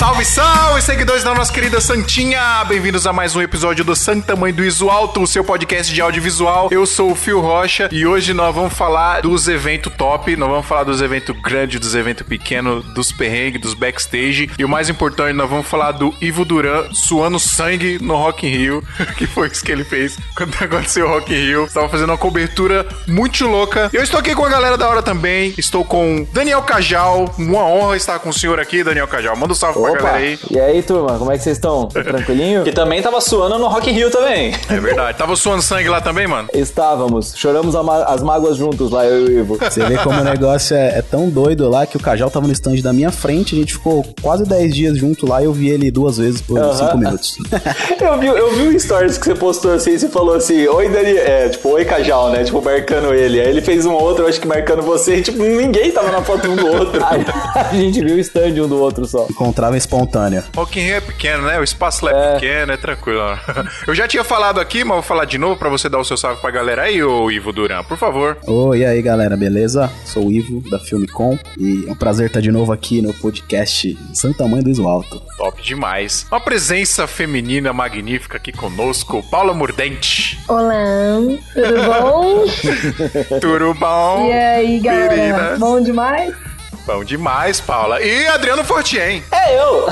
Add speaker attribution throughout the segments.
Speaker 1: Salve, salve, seguidores da nossa querida Santinha! Bem-vindos a mais um episódio do Santa Mãe do Iso Alto, o seu podcast de audiovisual. Eu sou o Fio Rocha e hoje nós vamos falar dos eventos top, nós vamos falar dos eventos grandes, dos eventos pequenos, dos perrengues, dos backstage. E o mais importante, nós vamos falar do Ivo Duran suando sangue no Rock in Rio, que foi isso que ele fez quando aconteceu o Rock in Rio. Estava fazendo uma cobertura muito louca. Eu estou aqui com a galera da hora também. Estou com Daniel Cajal. Uma honra estar com o senhor aqui, Daniel Cajal. Manda um salve Opa. Pra galera aí.
Speaker 2: E aí, turma, como é que vocês estão? Tranquilinho?
Speaker 3: que também tava suando no Rock Rio também.
Speaker 1: É verdade. Tava suando sangue lá também, mano?
Speaker 2: Estávamos. Choramos as mágoas juntos lá, eu e o Ivo.
Speaker 4: Você vê como o negócio é, é, tão doido lá que o Cajal tava no stand da minha frente, a gente ficou quase 10 dias junto lá e eu vi ele duas vezes por 5 uh -huh. minutos.
Speaker 3: eu, vi, eu vi um stories que você postou assim, você falou assim, oi Dani, é, tipo, oi Cajal, né? Tipo, marcando ele. Aí ele fez um outro, acho que marcando você, e tipo, ninguém tava na foto um do outro.
Speaker 2: a gente viu o stand um do outro só.
Speaker 4: Encontrava espontânea.
Speaker 1: Rock in Rio é pequeno, né? O espaço lá é, é pequeno, é tranquilo. Eu já tinha falado aqui, mas vou falar de novo pra você dar o seu salve pra galera aí, ô Ivo Duran, por favor.
Speaker 4: Oi, e aí galera, beleza? Sou o Ivo, da Filmicom, e é um prazer estar de novo aqui no podcast Santa Mãe do Iso Alto.
Speaker 1: Top demais. Uma presença feminina magnífica aqui conosco, Paula Mordente.
Speaker 5: Olá, tudo bom?
Speaker 1: tudo bom?
Speaker 5: E aí, galera? Querida? Bom demais?
Speaker 1: Bom demais, Paula. E Adriano Fortien.
Speaker 3: É eu.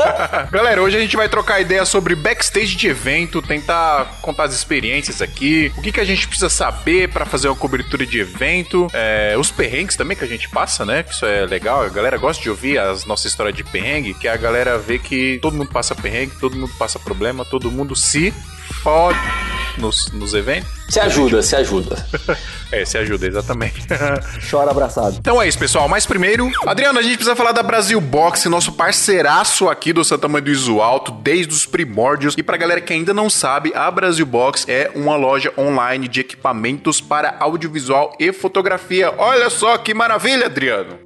Speaker 1: Galera, hoje a gente vai trocar ideia sobre backstage de evento, tentar contar as experiências aqui, o que, que a gente precisa saber para fazer uma cobertura de evento, é, os perrengues também que a gente passa, né? Que isso é legal. A galera gosta de ouvir as nossas histórias de perrengue, que a galera vê que todo mundo passa perrengue, todo mundo passa problema, todo mundo se fode nos, nos eventos.
Speaker 3: Se ajuda, se ajuda.
Speaker 1: é, se ajuda, exatamente.
Speaker 2: Chora abraçado.
Speaker 1: Então é isso, pessoal. Mas primeiro, Adriano, a gente precisa falar da Brasil Box, nosso parceiraço aqui do Santa Mãe do Iso Alto, desde os primórdios. E pra galera que ainda não sabe, a Brasil Box é uma loja online de equipamentos para audiovisual e fotografia. Olha só que maravilha, Adriano.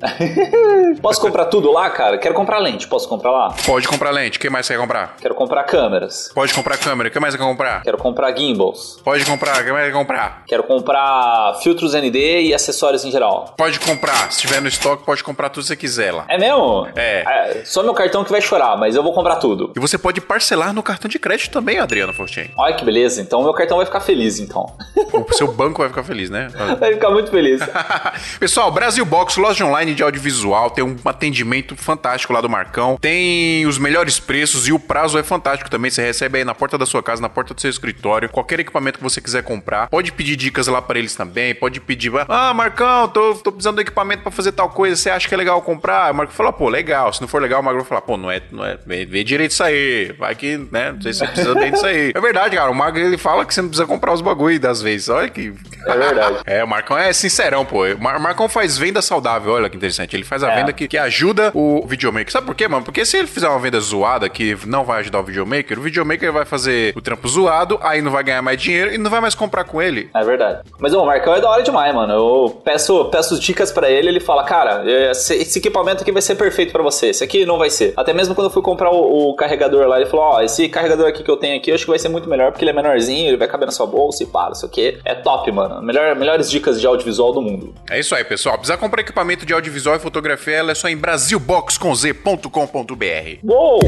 Speaker 3: Posso comprar tudo lá, cara? Quero comprar lente. Posso comprar lá?
Speaker 1: Pode comprar lente. O que mais você quer comprar?
Speaker 3: Quero comprar câmeras.
Speaker 1: Pode comprar câmera. O que mais você quer comprar?
Speaker 3: Quero comprar gimbals.
Speaker 1: Pode comprar. Quer comprar?
Speaker 3: Quero comprar filtros ND e acessórios em geral.
Speaker 1: Pode comprar. Se tiver no estoque, pode comprar tudo que você quiser lá.
Speaker 3: É mesmo?
Speaker 1: É.
Speaker 3: é. Só meu cartão que vai chorar, mas eu vou comprar tudo.
Speaker 1: E você pode parcelar no cartão de crédito também, Adriano Fortin.
Speaker 3: Olha que beleza. Então meu cartão vai ficar feliz, então.
Speaker 1: O seu banco vai ficar feliz, né?
Speaker 3: Vai ficar muito feliz.
Speaker 1: Pessoal, Brasil Box, loja online de audiovisual, tem um atendimento fantástico lá do Marcão. Tem os melhores preços e o prazo é fantástico também. Você recebe aí na porta da sua casa, na porta do seu escritório, qualquer equipamento que você quiser comprar. Pode pedir dicas lá para eles também. Pode pedir, ah, Marcão, tô, tô precisando de equipamento para fazer tal coisa. Você acha que é legal comprar? O Marco fala, pô, legal. Se não for legal, o Marco vai falar, pô, não é, não é, vê, vê direito isso aí. Vai que, né, não sei se você precisa bem disso aí. É verdade, cara. O Marco ele fala que você não precisa comprar os bagulho das vezes. Olha que.
Speaker 3: É verdade.
Speaker 1: é, o Marcão é sincerão, pô. O Marcão faz venda saudável. Olha que interessante. Ele faz a é. venda que, que ajuda o videomaker. Sabe por quê, mano? Porque se ele fizer uma venda zoada que não vai ajudar o videomaker, o videomaker vai fazer o trampo zoado, aí não vai ganhar mais dinheiro e não vai mais comprar com ele.
Speaker 3: É verdade. Mas o Marcão é da hora demais, mano. Eu peço, peço dicas para ele, ele fala, cara, esse equipamento aqui vai ser perfeito para você. Esse aqui não vai ser. Até mesmo quando eu fui comprar o, o carregador lá, ele falou, ó, oh, esse carregador aqui que eu tenho aqui, eu acho que vai ser muito melhor porque ele é menorzinho, ele vai caber na sua bolsa e pá, não sei o que. É top, mano. Melhor, melhores dicas de audiovisual do mundo.
Speaker 1: É isso aí, pessoal. Precisa comprar equipamento de audiovisual e fotografia, ela é só em brasilboxconz.com.br.
Speaker 3: Uou!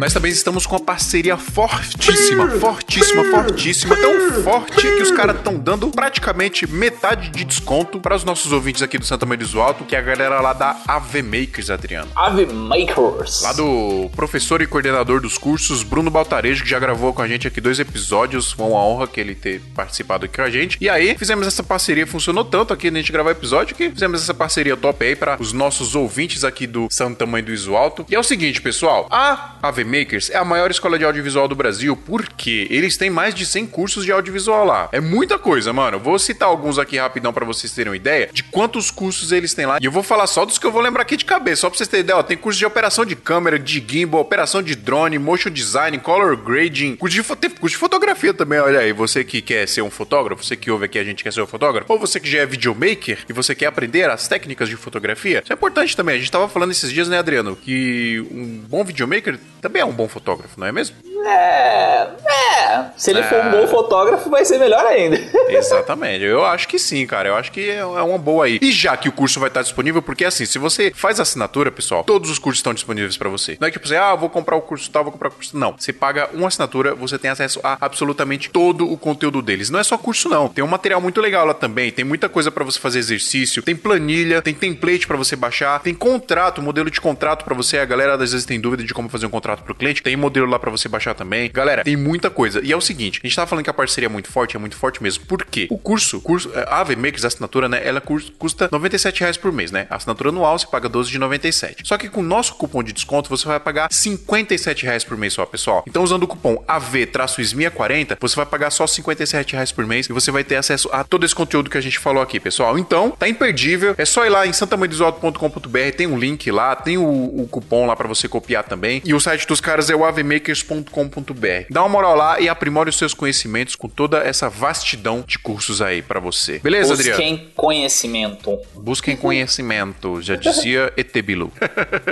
Speaker 1: Nós também estamos com uma parceria fortíssima, fortíssima, fortíssima. Tão forte que os caras estão dando praticamente metade de desconto para os nossos ouvintes aqui do Santa Maria do Alto, que é a galera lá da AV Makers, Adriano.
Speaker 3: AV Makers.
Speaker 1: Lá do professor e coordenador dos cursos, Bruno Baltarejo, que já gravou com a gente aqui dois episódios. Foi uma honra que ele ter participado aqui com a gente. E aí, fizemos essa parceria, funcionou tanto aqui na gente gravar episódio que fizemos essa parceria top aí para os nossos ouvintes aqui do Santa Mãe do Iso Alto. E é o seguinte, pessoal, a AV Makers é a maior escola de audiovisual do Brasil porque eles têm mais de 100 cursos de audiovisual lá. É muita coisa, mano. Vou citar alguns aqui rapidão para vocês terem uma ideia de quantos cursos eles têm lá. E eu vou falar só dos que eu vou lembrar aqui de cabeça, só pra vocês terem ideia. Ó, tem curso de operação de câmera, de gimbal, operação de drone, motion design, color grading, curso de, curso de fotografia também, olha aí. Você que quer ser um fotógrafo, você que ouve aqui a gente quer ser um fotógrafo, ou você que já é videomaker e você quer aprender as técnicas de fotografia, isso é importante também. A gente tava falando esses dias, né, Adriano, que um bom videomaker também é um bom fotógrafo, não é mesmo?
Speaker 3: É, é, É, se ele for um
Speaker 1: É.
Speaker 3: bom fotógrafo, vai ser melhor ainda.
Speaker 1: Exatamente. Eu acho que sim, cara. Eu acho que é é uma boa aí. E já que o curso vai estar disponível, porque assim, se você faz assinatura, pessoal, todos os cursos estão disponíveis pra você. Não é tipo assim, ah, vou comprar o curso tal, vou comprar o curso. Não. Você paga uma assinatura, você tem acesso a absolutamente todo o conteúdo deles. Não é só curso, não. Tem um material muito legal lá também. Tem muita coisa pra você fazer exercício. Tem planilha, tem template pra você baixar, tem contrato, modelo de contrato pra você. A galera às vezes tem dúvida de como fazer um contrato pro cliente. Tem modelo lá pra você baixar também. Galera, tem muita coisa. E é o seguinte, a gente tava falando que a parceria é muito forte, é muito forte mesmo. Por quê? O curso, curso é, a Ave Makers, a assinatura, né? Ela cus- custa 97 reais por mês, né? A assinatura anual você paga 12 de 97. Só que com o nosso cupom de desconto você vai pagar 57 reais por mês só, pessoal. Então usando o cupom AV-SMIA40, você vai pagar só 57 reais por mês e você vai ter acesso a todo esse conteúdo que a gente falou aqui, pessoal. Então, tá imperdível. É só ir lá em santamandesalto.com.br, tem um link lá, tem o, o cupom lá pra você copiar também. E o site dos caras é o avemakers.com.br. Dá uma moral lá e aprimore os seus conhecimentos com toda essa vastidão de cursos aí pra você. Beleza, Adriano?
Speaker 3: Busquem conhecimento.
Speaker 1: Busquem conhecimento, já dizia ET Bilu.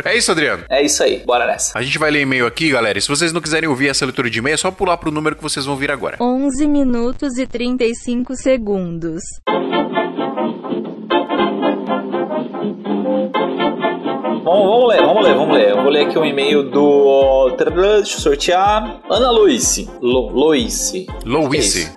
Speaker 1: é isso, Adriano.
Speaker 3: É isso aí, bora nessa.
Speaker 1: A gente vai ler e-mail aqui, galera. E se vocês não quiserem ouvir essa leitura de e-mail, é só pular pro número que vocês vão vir agora.
Speaker 6: 11 minutos e 35 segundos.
Speaker 3: Vamos, vamos ler, vamos ler, vamos ler. Eu vou ler aqui um e-mail do. Deixa eu sortear. Ana Luice. Lo, Loice.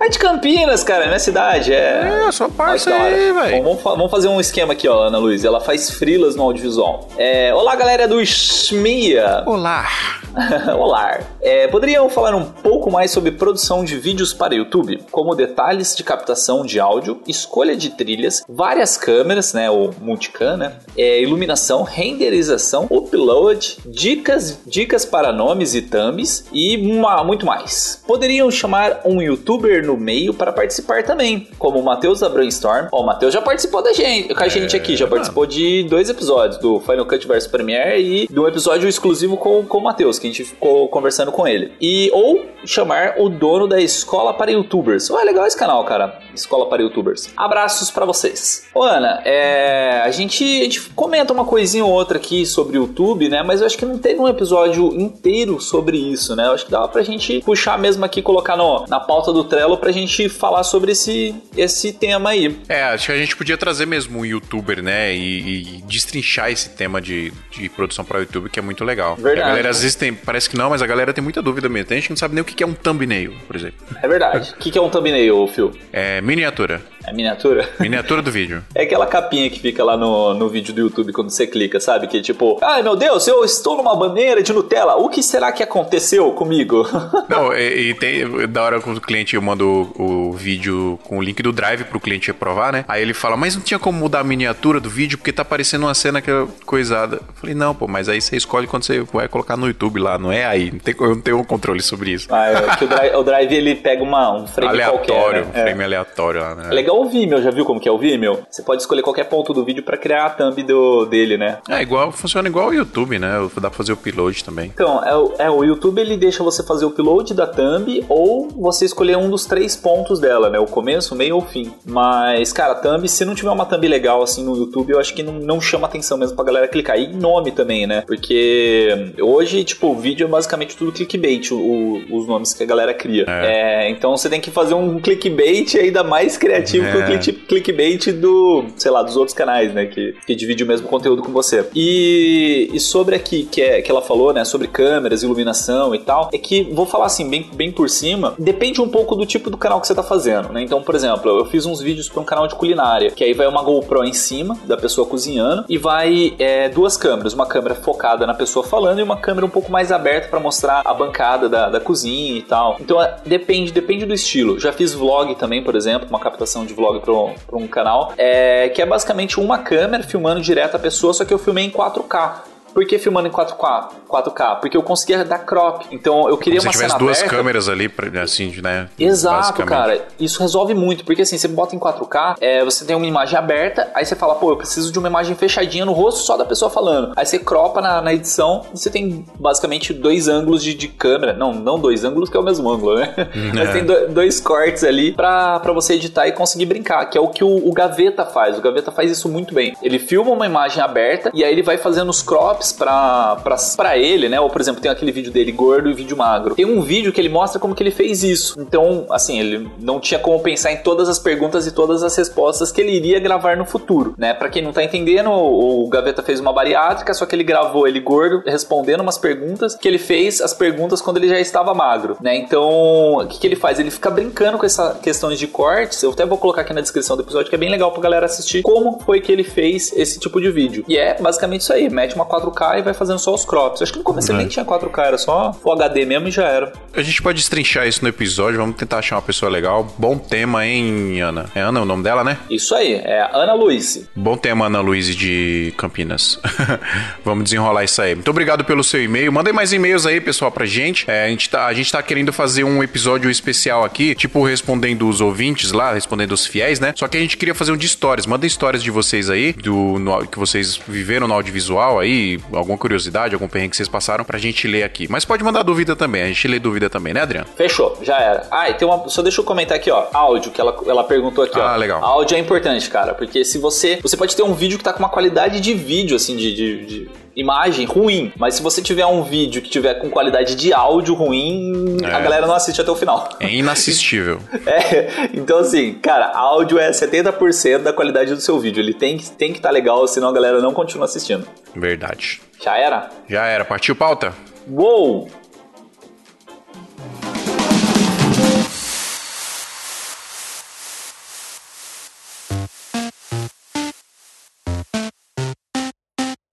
Speaker 3: É de Campinas, cara, é minha cidade. É.
Speaker 1: É, sua parça aí,
Speaker 3: Bom,
Speaker 1: velho.
Speaker 3: vamos, vamos fazer um esquema aqui, ó, Ana Luiz. Ela faz frilas no audiovisual. É, olá, galera do Smia.
Speaker 1: Olá.
Speaker 3: Olá. É, poderiam falar um pouco mais sobre produção de vídeos para YouTube, como detalhes de captação de áudio, escolha de trilhas, várias câmeras, né, ou multicam, né, é, iluminação, renderização, upload, dicas, dicas para nomes e thumbs e uma- muito mais. Poderiam chamar um YouTuber no meio para participar também, como o Matheus da Brainstorm. Ó, o Matheus já participou da gente, com a gente aqui, já participou de dois episódios, do Final Cut vs Premiere e de um episódio exclusivo com, com o Matheus, que a gente ficou conversando com ele. E ou chamar o dono da Escola para Youtubers. Ué, legal esse canal, cara. Escola para Youtubers. Abraços pra vocês. Ô, Ana, é, a, gente, a gente comenta uma coisinha ou outra aqui sobre o YouTube, né? Mas eu acho que não teve um episódio inteiro sobre isso, né? Eu acho que dava pra gente puxar mesmo aqui, colocar no, na pauta do Trello pra gente falar sobre esse, esse tema aí.
Speaker 1: É, acho que a gente podia trazer mesmo um youtuber, né? E, e destrinchar esse tema de, de produção para YouTube, que é muito legal.
Speaker 3: Verdade.
Speaker 1: A galera às vezes tem, parece que não, mas a galera tem muita dúvida mesmo. Tem gente que não sabe nem o que é um thumbnail, por exemplo.
Speaker 3: É verdade. O que, que é um thumbnail, Phil?
Speaker 1: É miniatura.
Speaker 3: É miniatura?
Speaker 1: Miniatura do vídeo.
Speaker 3: É aquela capinha que fica lá no, no vídeo do YouTube quando você clica, sabe? Que é tipo, ai meu Deus, eu estou numa bandeira de Nutella, o que será que aconteceu comigo?
Speaker 1: Não, e, e tem. Da hora quando o cliente manda o, o vídeo com o link do Drive pro cliente aprovar, né? Aí ele fala, mas não tinha como mudar a miniatura do vídeo porque tá parecendo uma cena que é coisada. Eu falei, não, pô, mas aí você escolhe quando você vai colocar no YouTube lá, não é aí. Não tem, eu não tenho um controle sobre isso.
Speaker 3: ah, é que o drive, o drive ele pega uma, um frame
Speaker 1: aleatório,
Speaker 3: qualquer.
Speaker 1: um
Speaker 3: né? É.
Speaker 1: frame aleatório lá, né?
Speaker 3: É legal o Vimeo, já viu como que é o Vimeo? Você pode escolher qualquer ponto do vídeo pra criar a thumb do, dele, né?
Speaker 1: É igual, funciona igual o YouTube, né? Dá pra fazer o upload também.
Speaker 3: Então, é, o- é, o YouTube ele deixa você fazer o upload da thumb ou você escolher um dos três pontos dela, né? O começo, o meio ou o fim. Mas, cara, a thumb, se não tiver uma thumb legal assim no YouTube, eu acho que não, não chama atenção mesmo pra galera clicar. E nome também, né? Porque hoje, tipo, o vídeo é basicamente tudo clickbait, o- os nomes que a galera cria. É, então você tem que fazer um clickbait ainda mais criativo o
Speaker 1: É.
Speaker 3: click- clickbait do, sei lá, dos outros canais, né? Que, que divide o mesmo conteúdo com você. E, e sobre aqui, que, é, que ela falou, né? Sobre câmeras, iluminação e tal, é que, vou falar assim, bem, bem por cima, depende um pouco do tipo do canal que você tá fazendo, né? Então, por exemplo, eu fiz uns vídeos para um canal de culinária, que aí vai uma GoPro em cima da pessoa cozinhando e vai é, duas câmeras, uma câmera focada na pessoa falando e uma câmera um pouco mais aberta para mostrar a bancada da, da cozinha e tal. Então, é, depende, depende do estilo. Já fiz vlog também, por exemplo, uma captação de vlog para um canal, é, que é basicamente uma câmera filmando direto a pessoa, só que eu filmei em 4K. Por que filmando em 4K? 4K? Porque eu conseguia dar crop. Então eu queria
Speaker 1: Se
Speaker 3: uma
Speaker 1: tivesse
Speaker 3: cena
Speaker 1: duas
Speaker 3: aberta.
Speaker 1: câmeras ali, assim, né?
Speaker 3: Exato, cara. Isso resolve muito, porque assim, você bota em 4K, é, você tem uma imagem aberta, aí você fala, pô, eu preciso de uma imagem fechadinha no rosto só da pessoa falando. Aí você cropa na, na edição e você tem basicamente dois ângulos de, de câmera. Não, não dois ângulos, que é o mesmo ângulo, né? Mas tem do- dois cortes ali pra, pra você editar e conseguir brincar, que é o que o, o Gaveta faz. O Gaveta faz isso muito bem. Ele filma uma imagem aberta e aí ele vai fazendo os crops pra, pra, pra ele, né? Ou, por exemplo, tem aquele vídeo dele gordo e vídeo magro. Tem um vídeo que ele mostra como que ele fez isso. Então, assim, ele não tinha como pensar em todas as perguntas e todas as respostas que ele iria gravar no futuro, né? Pra quem não tá entendendo, o Gaveta fez uma bariátrica, só que ele gravou ele gordo, respondendo umas perguntas, que ele fez as perguntas quando ele já estava magro, né? Então, o que, que ele faz? Ele fica brincando com essa questões de cortes. Eu até vou colocar aqui na descrição do episódio, que é bem legal pra galera assistir como foi que ele fez esse tipo de vídeo. E é basicamente isso aí: mete uma 4K e vai fazendo só os crops. Acho que no começo ele nem tinha 4K, era só o HD mesmo e já era.
Speaker 1: A gente pode destrinchar isso no episódio, vamos tentar achar uma pessoa legal. Bom tema, hein, Ana? É Ana o nome dela, né?
Speaker 3: Isso aí, é Ana Luiz.
Speaker 1: Bom tema, Ana Luiz de Campinas. vamos desenrolar isso aí. Muito obrigado pelo seu e-mail. Mandem mais e-mails aí, pessoal, pra gente. É, a, gente tá, a gente tá querendo fazer um episódio especial aqui, tipo respondendo os ouvintes lá, respondendo os fiéis, né? Só que a gente queria fazer um de histórias. Mandem histórias de vocês aí, do no- que vocês viveram no audiovisual aí, alguma curiosidade, algum perrengue que vocês passaram pra gente ler aqui. Mas pode mandar dúvida também, a gente lê dúvida também, né, Adriano?
Speaker 3: Fechou, já era. Ah, e tem uma. Só deixa eu comentar aqui, ó. Áudio, que ela, ela perguntou aqui, ó.
Speaker 1: Ah, legal.
Speaker 3: Áudio é importante, cara, porque se você. Você pode ter um vídeo que tá com uma qualidade de vídeo, assim, de. de- de imagem ruim, mas se você tiver um vídeo que tiver com qualidade de áudio ruim, a
Speaker 1: É.
Speaker 3: galera não assiste até o final.
Speaker 1: É inassistível.
Speaker 3: É, então assim, cara, áudio é 70% da qualidade do seu vídeo. Ele tem, que- tem que estar legal, senão a galera não continua assistindo.
Speaker 1: Verdade.
Speaker 3: Já era?
Speaker 1: Já era. Partiu pauta?
Speaker 3: Uou!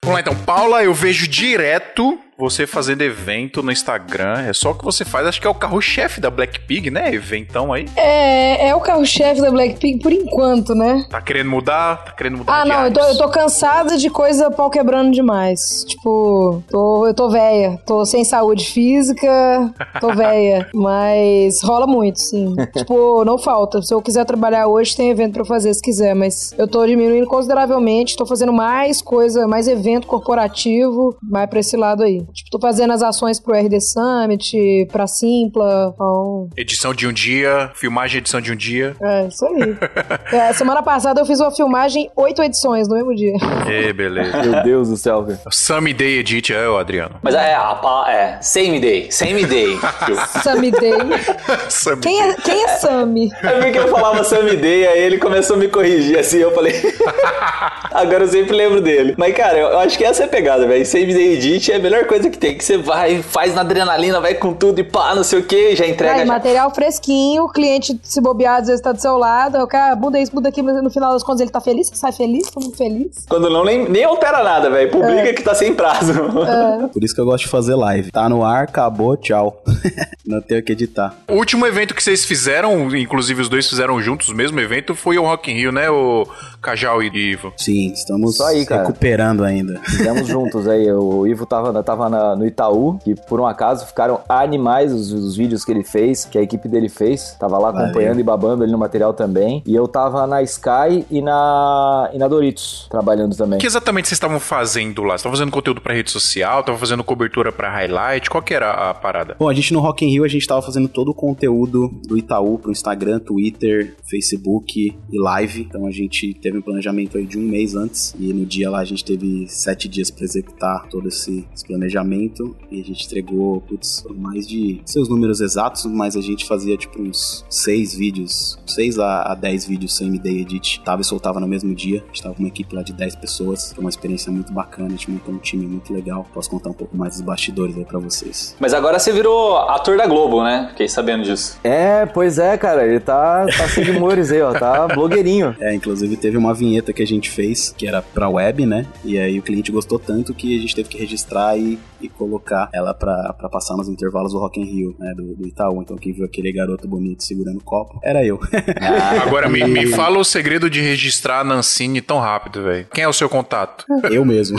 Speaker 1: Vamos lá então, Paula, eu vejo direto você fazendo evento no Instagram. É só o que você faz, acho que é o carro-chefe da Black Pig, né? Eventão aí.
Speaker 5: É, é o carro-chefe da Blackpink por enquanto, né?
Speaker 1: Tá querendo mudar? Tá querendo mudar
Speaker 5: Ah, não, eu tô, eu tô cansada de coisa pau quebrando demais. Tipo, tô, eu tô velha, tô sem saúde física, tô velha. Mas rola muito, sim. tipo, não falta. Se eu quiser trabalhar hoje, tem evento pra fazer se quiser. Mas eu tô diminuindo consideravelmente, tô fazendo mais coisa, mais evento corporativo, mais pra esse lado aí. Tipo, tô fazendo as ações pro RD Summit, pra Simpla. Então,
Speaker 1: Edição de um dia, filmagem edição de um dia.
Speaker 5: é, isso aí. É, semana passada eu fiz uma filmagem, oito edições no mesmo dia.
Speaker 1: Ê, beleza.
Speaker 2: Meu Deus do céu, velho.
Speaker 1: Sammy Day Edit, é o Adriano.
Speaker 3: Mas é, a, pa- é, same day, same day.
Speaker 5: Sammy Day.
Speaker 1: Sammy
Speaker 5: Quem
Speaker 1: Day.
Speaker 5: é, quem é Sammy?
Speaker 3: Eu vi que eu falava same day, aí ele começou a me corrigir assim, eu falei. Agora eu sempre lembro dele. Mas, cara, eu, eu acho que essa é a pegada, velho. Same day edit é a melhor coisa que tem. Que você vai, faz na adrenalina, vai com tudo e pá, não sei o que, já entrega.
Speaker 5: Aí,
Speaker 3: já.
Speaker 5: material fresquinho, o cliente se bobear, às vezes tá do seu lado, o cara muda isso, muda aquilo, mas no final das contas ele tá feliz, sai feliz, todo mundo feliz.
Speaker 3: Quando não, nem, nem altera nada, velho. Publica que tá sem prazo.
Speaker 4: Por isso que eu gosto de fazer live. Tá no ar, acabou, tchau. Não tenho o que editar.
Speaker 1: O último evento que vocês fizeram, inclusive os dois fizeram juntos o mesmo evento, foi o Rock in Rio, né, o Cajal e Ivo?
Speaker 4: Sim, estamos
Speaker 2: aí, cara.
Speaker 4: recuperando ainda.
Speaker 2: Fizemos juntos aí. O Ivo tava, tava na- no Itaú, que por um acaso ficaram animais os, os vídeos que ele fez, que a equipe dele fez. Tava lá
Speaker 4: Valeu.
Speaker 2: acompanhando e babando ali no material também. E eu tava na Sky e na, e na Doritos, trabalhando também.
Speaker 1: O que exatamente vocês estavam fazendo lá? Vocês estavam fazendo conteúdo pra rede social? Estavam fazendo cobertura pra highlight? Qual que era a parada?
Speaker 4: Bom, a gente no Rock in Rio, a gente tava fazendo todo o conteúdo do Itaú pro Instagram, Twitter, Facebook e live. Então a gente teve um planejamento aí de um mês antes. E no dia lá a gente teve sete dias pra executar todo esse, esse planejamento. E a gente entregou, putz, mais de seus números exatos, mas a gente fazia tipo uns seis vídeos, seis a, a dez vídeos sem MD Edit. Tava e soltava no mesmo dia. A gente tava com uma equipe lá de 10 pessoas. Foi uma experiência muito bacana, a gente montou um time muito legal. Posso contar um pouco mais dos bastidores aí pra vocês.
Speaker 3: Mas agora você virou ator da Globo, né? Fiquei sabendo disso.
Speaker 2: É, pois é, cara. Ele tá, tá sem humores aí, ó. Tá blogueirinho.
Speaker 4: É, inclusive teve uma vinheta que a gente fez, que era pra web, né? E aí o cliente gostou tanto que a gente teve que registrar e, e colocar ela pra, pra passar nos intervalos do Rock in Rio, né? Do, do Itaú. Então quem viu aquele garoto bonito segurando o copo, era eu.
Speaker 1: Agora, me, me fala o segredo de registrar a Nancine tão rápido, velho. Quem é o seu contato?
Speaker 4: eu mesmo.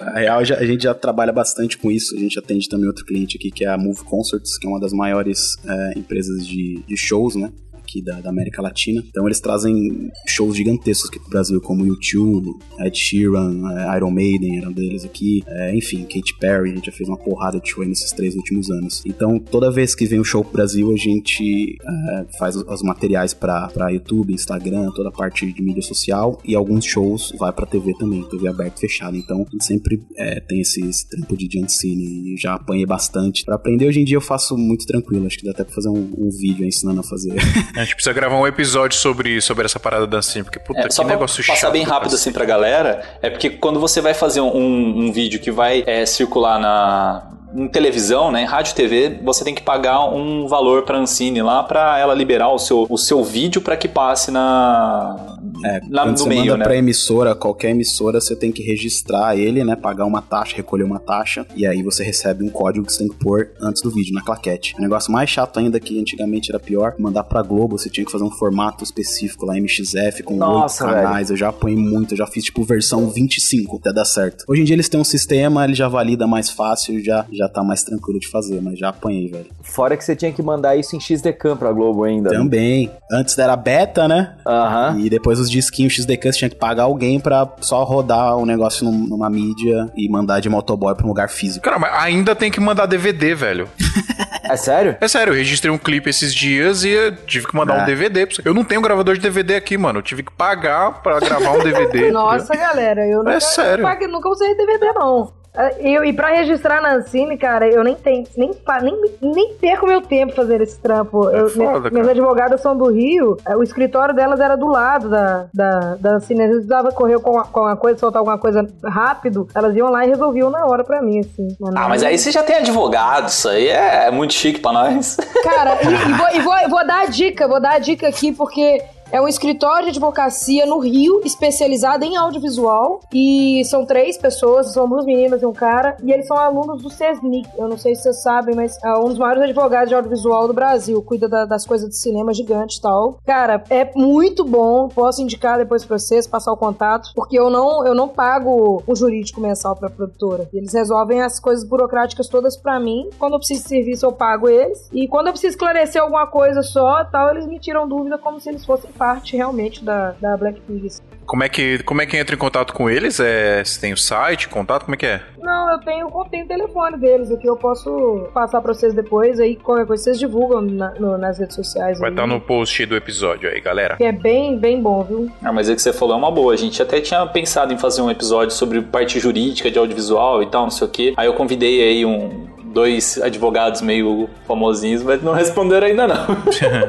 Speaker 4: Na real, a gente já trabalha bastante com isso. A gente atende também outro cliente aqui, que é a Move Concerts, que é uma das maiores é, empresas de, de shows, né? Aqui da, da América Latina. Então eles trazem shows gigantescos aqui pro Brasil, como YouTube, Ed Sheeran, é, Iron Maiden eram deles aqui, é, enfim, Katy Perry, a gente já fez uma porrada de show aí nesses três últimos anos. Então toda vez que vem um show pro Brasil, a gente é, faz os, os materiais pra, pra YouTube, Instagram, toda a parte de mídia social e alguns shows vai pra TV também, TV aberta e fechada. Então sempre é, tem esse, esse trampo de Giancini e já apanhei bastante. Pra aprender hoje em dia eu faço muito tranquilo, acho que dá até pra fazer um, um vídeo ensinando a fazer.
Speaker 1: A gente precisa gravar um episódio sobre, sobre essa parada da dancinha, porque puta,
Speaker 3: É,
Speaker 1: que negócio chato.
Speaker 3: passar bem rápido assim pra galera, é porque quando você vai fazer um, um vídeo que vai é, circular na em televisão, né, em rádio e TV, você tem que pagar um valor pra Ancine lá pra ela liberar o seu, o seu vídeo pra que passe na,
Speaker 4: É,
Speaker 3: na no
Speaker 4: você
Speaker 3: meio,
Speaker 4: manda
Speaker 3: né?
Speaker 4: pra emissora, qualquer emissora, você tem que registrar ele, né? Pagar uma taxa, recolher uma taxa, e aí você recebe um código que você tem que pôr antes do vídeo, na claquete. O negócio mais chato ainda, que antigamente era pior, mandar pra Globo, você tinha que fazer um formato específico lá, MXF, com oito
Speaker 2: Nossa,
Speaker 4: canais. Eu já apanhei muito, eu já fiz tipo versão 25 até dar certo. Hoje em dia eles têm um sistema, ele já valida mais fácil, já, já tá mais tranquilo de fazer, mas já apanhei, velho.
Speaker 2: Fora que você tinha que mandar isso em XDCAM pra Globo ainda. né?
Speaker 4: Também. Antes era beta, né?
Speaker 2: Aham.
Speaker 4: E depois os disquinhos XDK você tinha que pagar alguém pra só rodar o negócio num- numa mídia e mandar de motoboy pra um lugar físico.
Speaker 1: Cara, mas ainda tem que mandar DVD, velho.
Speaker 2: É sério?
Speaker 1: É sério, eu registrei um clipe esses dias e eu tive que mandar
Speaker 4: É.
Speaker 1: um DVD. pra você. Eu não tenho gravador de DVD aqui, mano. Eu tive que pagar pra gravar um DVD.
Speaker 5: Nossa, galera, eu nunca,
Speaker 1: sério.
Speaker 5: paguei- nunca usei DVD, não. Ah, Eu, e pra registrar na Ancine, cara, eu nem tenho, nem, nem, nem perco meu tempo fazendo esse trampo.
Speaker 1: É
Speaker 5: Eu-
Speaker 1: foda,
Speaker 5: minhas
Speaker 1: cara.
Speaker 5: advogadas são do Rio, eh, o escritório delas era do lado da, da, da Ancine. Às vezes precisava correr com, a- com uma coisa, soltar alguma coisa rápido, elas iam lá e resolviam na hora pra mim, assim.
Speaker 3: Ah, mas aí você já tem advogado, isso aí é muito chique pra nós.
Speaker 5: Cara, e, e vou, e vou- vou dar a dica, vou dar a dica aqui, porque é um escritório de advocacia no Rio, especializado em audiovisual. E são três pessoas, são duas meninas e um cara, e eles são alunos do CESNIC. Eu não sei se vocês sabem, mas é um dos maiores advogados de audiovisual do Brasil. Cuida da- das coisas de cinema gigante e tal. Cara, é muito bom. Posso indicar depois pra vocês, passar o contato, porque eu não, eu não pago um jurídico mensal pra produtora. Eles resolvem as coisas burocráticas todas pra mim. Quando eu preciso de serviço, eu pago eles. E quando eu preciso esclarecer alguma coisa só, tal, eles me tiram dúvida como se eles fossem parte realmente da, da Black Peas.
Speaker 1: Como é, que, como é que entra em contato com eles? É, você tem o site, contato? Como é que é?
Speaker 5: Não, eu tenho, eu tenho o telefone deles aqui, eu posso passar pra vocês depois, aí qualquer coisa vocês divulgam na- no- nas redes sociais.
Speaker 1: Vai estar no post do episódio aí, galera.
Speaker 5: Que é bem, bem bom, viu?
Speaker 3: Ah, mas é que você falou é uma boa. A gente até tinha pensado em fazer um episódio sobre parte jurídica de audiovisual e tal, não sei o quê. Aí eu convidei aí um dois advogados meio famosinhos, mas não responderam ainda não.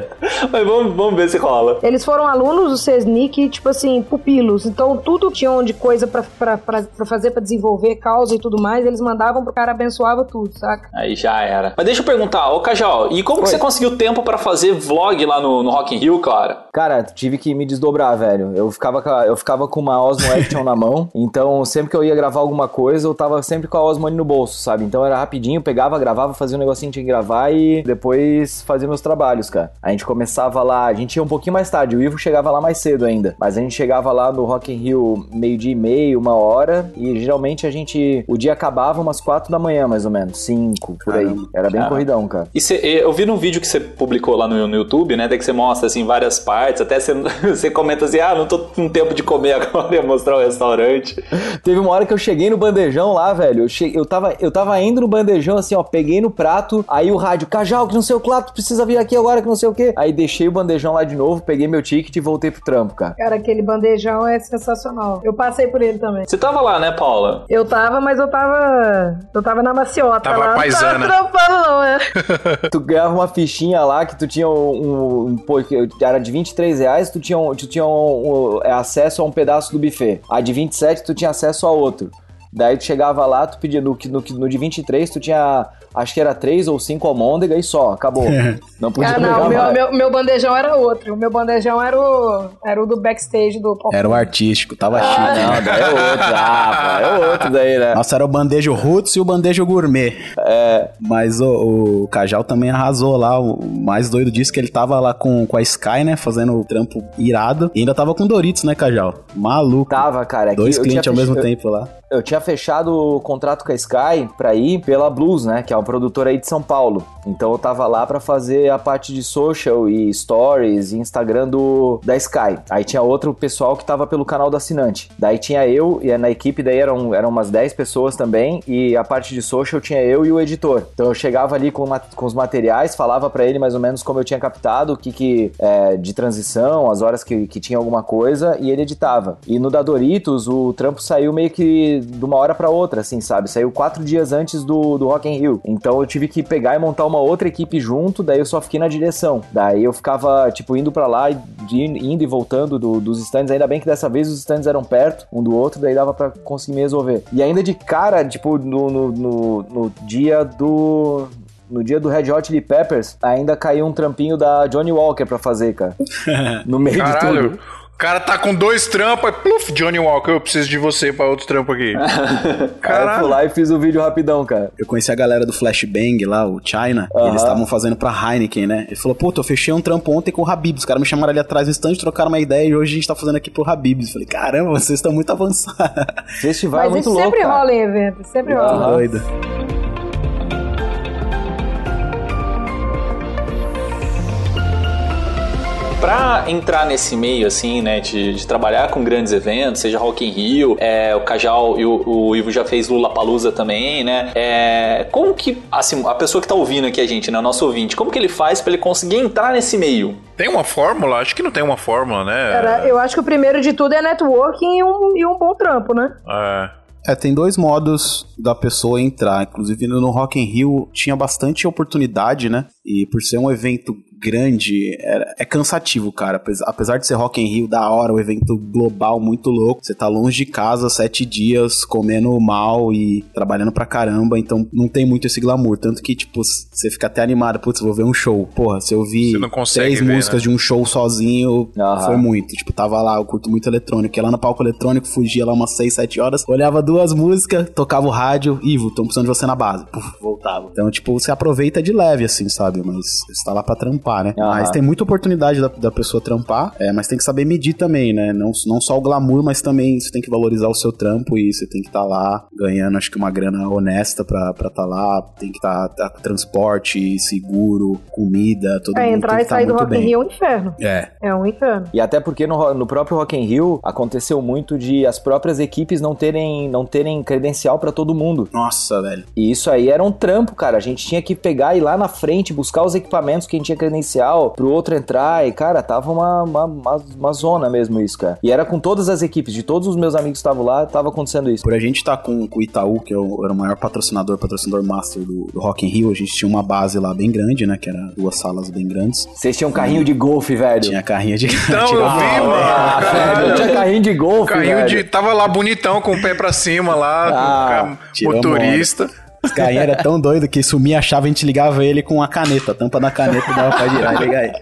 Speaker 3: mas vamos, vamos ver se rola.
Speaker 5: Eles foram alunos do CESNIC, tipo assim, pupilos. Então, tudo tinham de coisa pra, pra, pra, pra fazer, pra desenvolver causa e tudo mais, eles mandavam pro cara abençoava tudo, saca?
Speaker 3: Aí já era. Mas deixa eu perguntar, ô Cajal, e como que você conseguiu tempo pra fazer vlog lá no, no Rock in Rio, cara?
Speaker 2: Cara, tive que me desdobrar, velho. Eu ficava, com a- eu ficava com uma Osmo Action na mão, então sempre que eu ia gravar alguma coisa, eu tava sempre com a Osmo ali no bolso, sabe? Então era rapidinho, pegava, gravava, fazia um negocinho que tinha que gravar e depois fazia meus trabalhos, cara. A gente começava lá, a gente ia um pouquinho mais tarde, o Ivo chegava lá mais cedo ainda, mas a gente chegava lá no Rock in Rio meio-dia e meio, uma hora, e geralmente a gente, o dia acabava umas quatro da manhã, mais ou menos, cinco, por aí.
Speaker 4: Caramba.
Speaker 2: Era bem
Speaker 3: Caramba.
Speaker 2: corridão, cara.
Speaker 3: E você- eu vi num vídeo que você publicou lá no, no YouTube, né? Até que você mostra assim várias partes, até você, você comenta assim, ah, não tô com tempo de comer agora, ia mostrar o restaurante.
Speaker 2: Teve uma hora que eu cheguei no bandejão lá, velho. Eu, che... eu, tava, eu tava indo no bandejão, assim, ó, peguei no prato, aí o rádio, Cajal, que não sei o que lá, tu precisa vir aqui agora, que não sei o que. Aí deixei o bandejão lá de novo, peguei meu ticket e voltei pro trampo, cara.
Speaker 5: Cara, aquele bandejão é sensacional. Eu passei por ele também.
Speaker 3: Você tava lá, né, Paula?
Speaker 5: Eu tava, mas eu tava. Eu tava na maciota
Speaker 1: Tava
Speaker 5: lá.
Speaker 1: paisana.
Speaker 5: Não tava trampando, não, é.
Speaker 2: tu ganhava uma fichinha lá que tu tinha um. um pô, era de 23 reais, tu tinha, um- tu tinha um- um- é, acesso a um pedaço do buffet. A de 27, tu tinha acesso a outro. Daí tu chegava lá, tu pedia no, no, no de 23, tu tinha. Acho que era três ou cinco almôndega e só, acabou. Não podia
Speaker 5: Ah,
Speaker 2: pegar
Speaker 5: não, meu, meu, meu bandejão era outro. O meu bandejão era o, era o do backstage do Pop.
Speaker 4: Era o artístico, tava
Speaker 2: Ah,
Speaker 4: chique.
Speaker 2: não, daí é outro. Ah, pô, é outro daí, né?
Speaker 4: Nossa, era o bandejo roots e o bandejo gourmet.
Speaker 2: É,
Speaker 4: Mas o, o Cajal também arrasou lá. O mais doido disso que ele tava lá com, com a Sky, né? Fazendo o trampo irado. E ainda tava com Doritos, né, Cajal? Maluco.
Speaker 2: tava, cara. é
Speaker 4: Dois clientes ao mesmo tempo lá.
Speaker 2: Eu tinha fechado o contrato com a Sky pra ir pela Blues, né? Que é produtora aí de São Paulo. Então eu tava lá pra fazer a parte de social e stories e Instagram do, da Sky. Aí tinha outro pessoal que tava pelo canal do assinante. Daí tinha eu, e na equipe daí eram, eram umas 10 pessoas também, e a parte de social tinha eu e o editor. Então eu chegava ali com, ma- com os materiais, falava pra ele mais ou menos como eu tinha captado, o que que é, de transição, as horas que, que tinha alguma coisa, e ele editava. E no da Doritos, o trampo saiu meio que de uma hora pra outra, assim, sabe? Saiu quatro dias antes do, do Rock in Rio. Então eu tive que pegar e montar uma outra equipe junto, daí eu só fiquei na direção. Daí eu ficava, tipo, indo pra lá, de, indo e voltando do- dos stands. Ainda bem que dessa vez os stands eram perto um do outro, daí dava pra conseguir me resolver. E ainda de cara, tipo, no, no, no, no dia do. No dia do Red Hot Chili Peppers, ainda caiu um trampinho da Johnny Walker pra fazer, cara. No meio de
Speaker 1: Caralho.
Speaker 2: tudo.
Speaker 1: O cara tá com dois trampos, aí, pluf, Johnny Walker, eu preciso de você pra outro trampo aqui.
Speaker 2: Aí eu fui lá e fiz o vídeo rapidão, cara.
Speaker 4: Eu conheci a galera do Flashbang lá, o China, e
Speaker 2: Aham.
Speaker 4: eles estavam fazendo pra Heineken, né? Ele falou, puta, eu fechei um trampo ontem com o Habib. Os caras me chamaram ali atrás do stand, trocaram uma ideia e hoje a gente tá fazendo aqui pro Habib. Eu falei, caramba, vocês estão muito avançados.
Speaker 2: Festival é
Speaker 5: Mas
Speaker 2: muito
Speaker 5: isso
Speaker 2: louco,
Speaker 5: sempre
Speaker 2: cara.
Speaker 5: rola em evento, sempre rola.
Speaker 4: Doido.
Speaker 3: Pra entrar nesse meio, assim, né, de, de trabalhar com grandes eventos, seja Rock in Rio, é, o Cajal e o, o Ivo já fez Lula Palusa também, né? É, como que, assim, a pessoa que tá ouvindo aqui a gente, né, o nosso ouvinte, como que ele faz pra ele conseguir entrar nesse meio?
Speaker 1: Tem uma fórmula? Acho que não tem uma fórmula, né?
Speaker 5: Cara, eu acho que o primeiro de tudo é networking e um, e um bom trampo, né?
Speaker 1: É.
Speaker 4: É, tem dois modos da pessoa entrar. Inclusive no Rock in Rio tinha bastante oportunidade, né? E por ser um evento grande, era- é cansativo, cara. Apes- Apesar de ser Rock in Rio da hora, um evento global muito louco, você tá longe de casa sete dias, comendo mal e trabalhando pra caramba, então não tem muito esse glamour. Tanto que, tipo, você fica até animado, putz, vou ver um show. Porra, se eu vi três
Speaker 1: ver,
Speaker 4: músicas
Speaker 1: né?
Speaker 4: de um show sozinho,
Speaker 2: Aham.
Speaker 4: foi muito. Tipo, tava lá, eu curto muito eletrônico. Ia lá no palco eletrônico, fugia lá umas 6, 7 horas, olhava duas músicas, tocava o rádio, Ivo, tão precisando de você na base. Puf, voltava. Então, tipo, você aproveita de leve, assim, sabe? Mas você tá lá pra trampar, né?
Speaker 2: Aham.
Speaker 4: Mas tem muita oportunidade da, da pessoa trampar, é, mas tem que saber medir também, né? Não, não só o glamour, mas também você tem que valorizar o seu trampo e você tem que estar lá ganhando, acho que uma grana honesta pra estar tá lá. Tem que estar tá, tá, transporte, seguro, comida, todo
Speaker 5: É,
Speaker 4: mundo
Speaker 5: entrar
Speaker 4: tem
Speaker 5: e
Speaker 4: tá
Speaker 5: sair do Rock in. Rio é um inferno.
Speaker 4: É,
Speaker 5: É um inferno.
Speaker 2: E até porque no, no próprio Rock in Rio aconteceu muito de as próprias equipes não terem, não terem credencial pra todo mundo.
Speaker 4: nossa, velho.
Speaker 2: E isso aí era um trampo, cara. A gente tinha que pegar e ir lá na frente, buscar os equipamentos que a gente tinha credencial pro outro entrar. E, cara, tava uma, uma, uma, uma zona mesmo isso, cara. E era com todas as equipes, de todos os meus amigos que estavam lá, tava acontecendo isso.
Speaker 4: Por a gente estar com, com o Itaú, que é era o maior patrocinador, patrocinador master do, do Rock in Rio, a gente tinha uma base lá bem grande, né? Que era duas salas bem grandes.
Speaker 2: Vocês tinham carrinho de golfe, velho.
Speaker 4: Tinha carrinha de.
Speaker 1: Então, eu vi, mano.
Speaker 2: Ah, velho, tinha carrinho de golfe,
Speaker 1: Carrinho
Speaker 2: velho.
Speaker 1: de. Tava lá bonitão, com o pé pra cima lá,
Speaker 2: Ah,
Speaker 1: com o motorista.
Speaker 4: Esse carrinho era tão doido que sumia a chave, a gente ligava ele com a caneta, a tampa da caneta dava pra girar e ligar ele.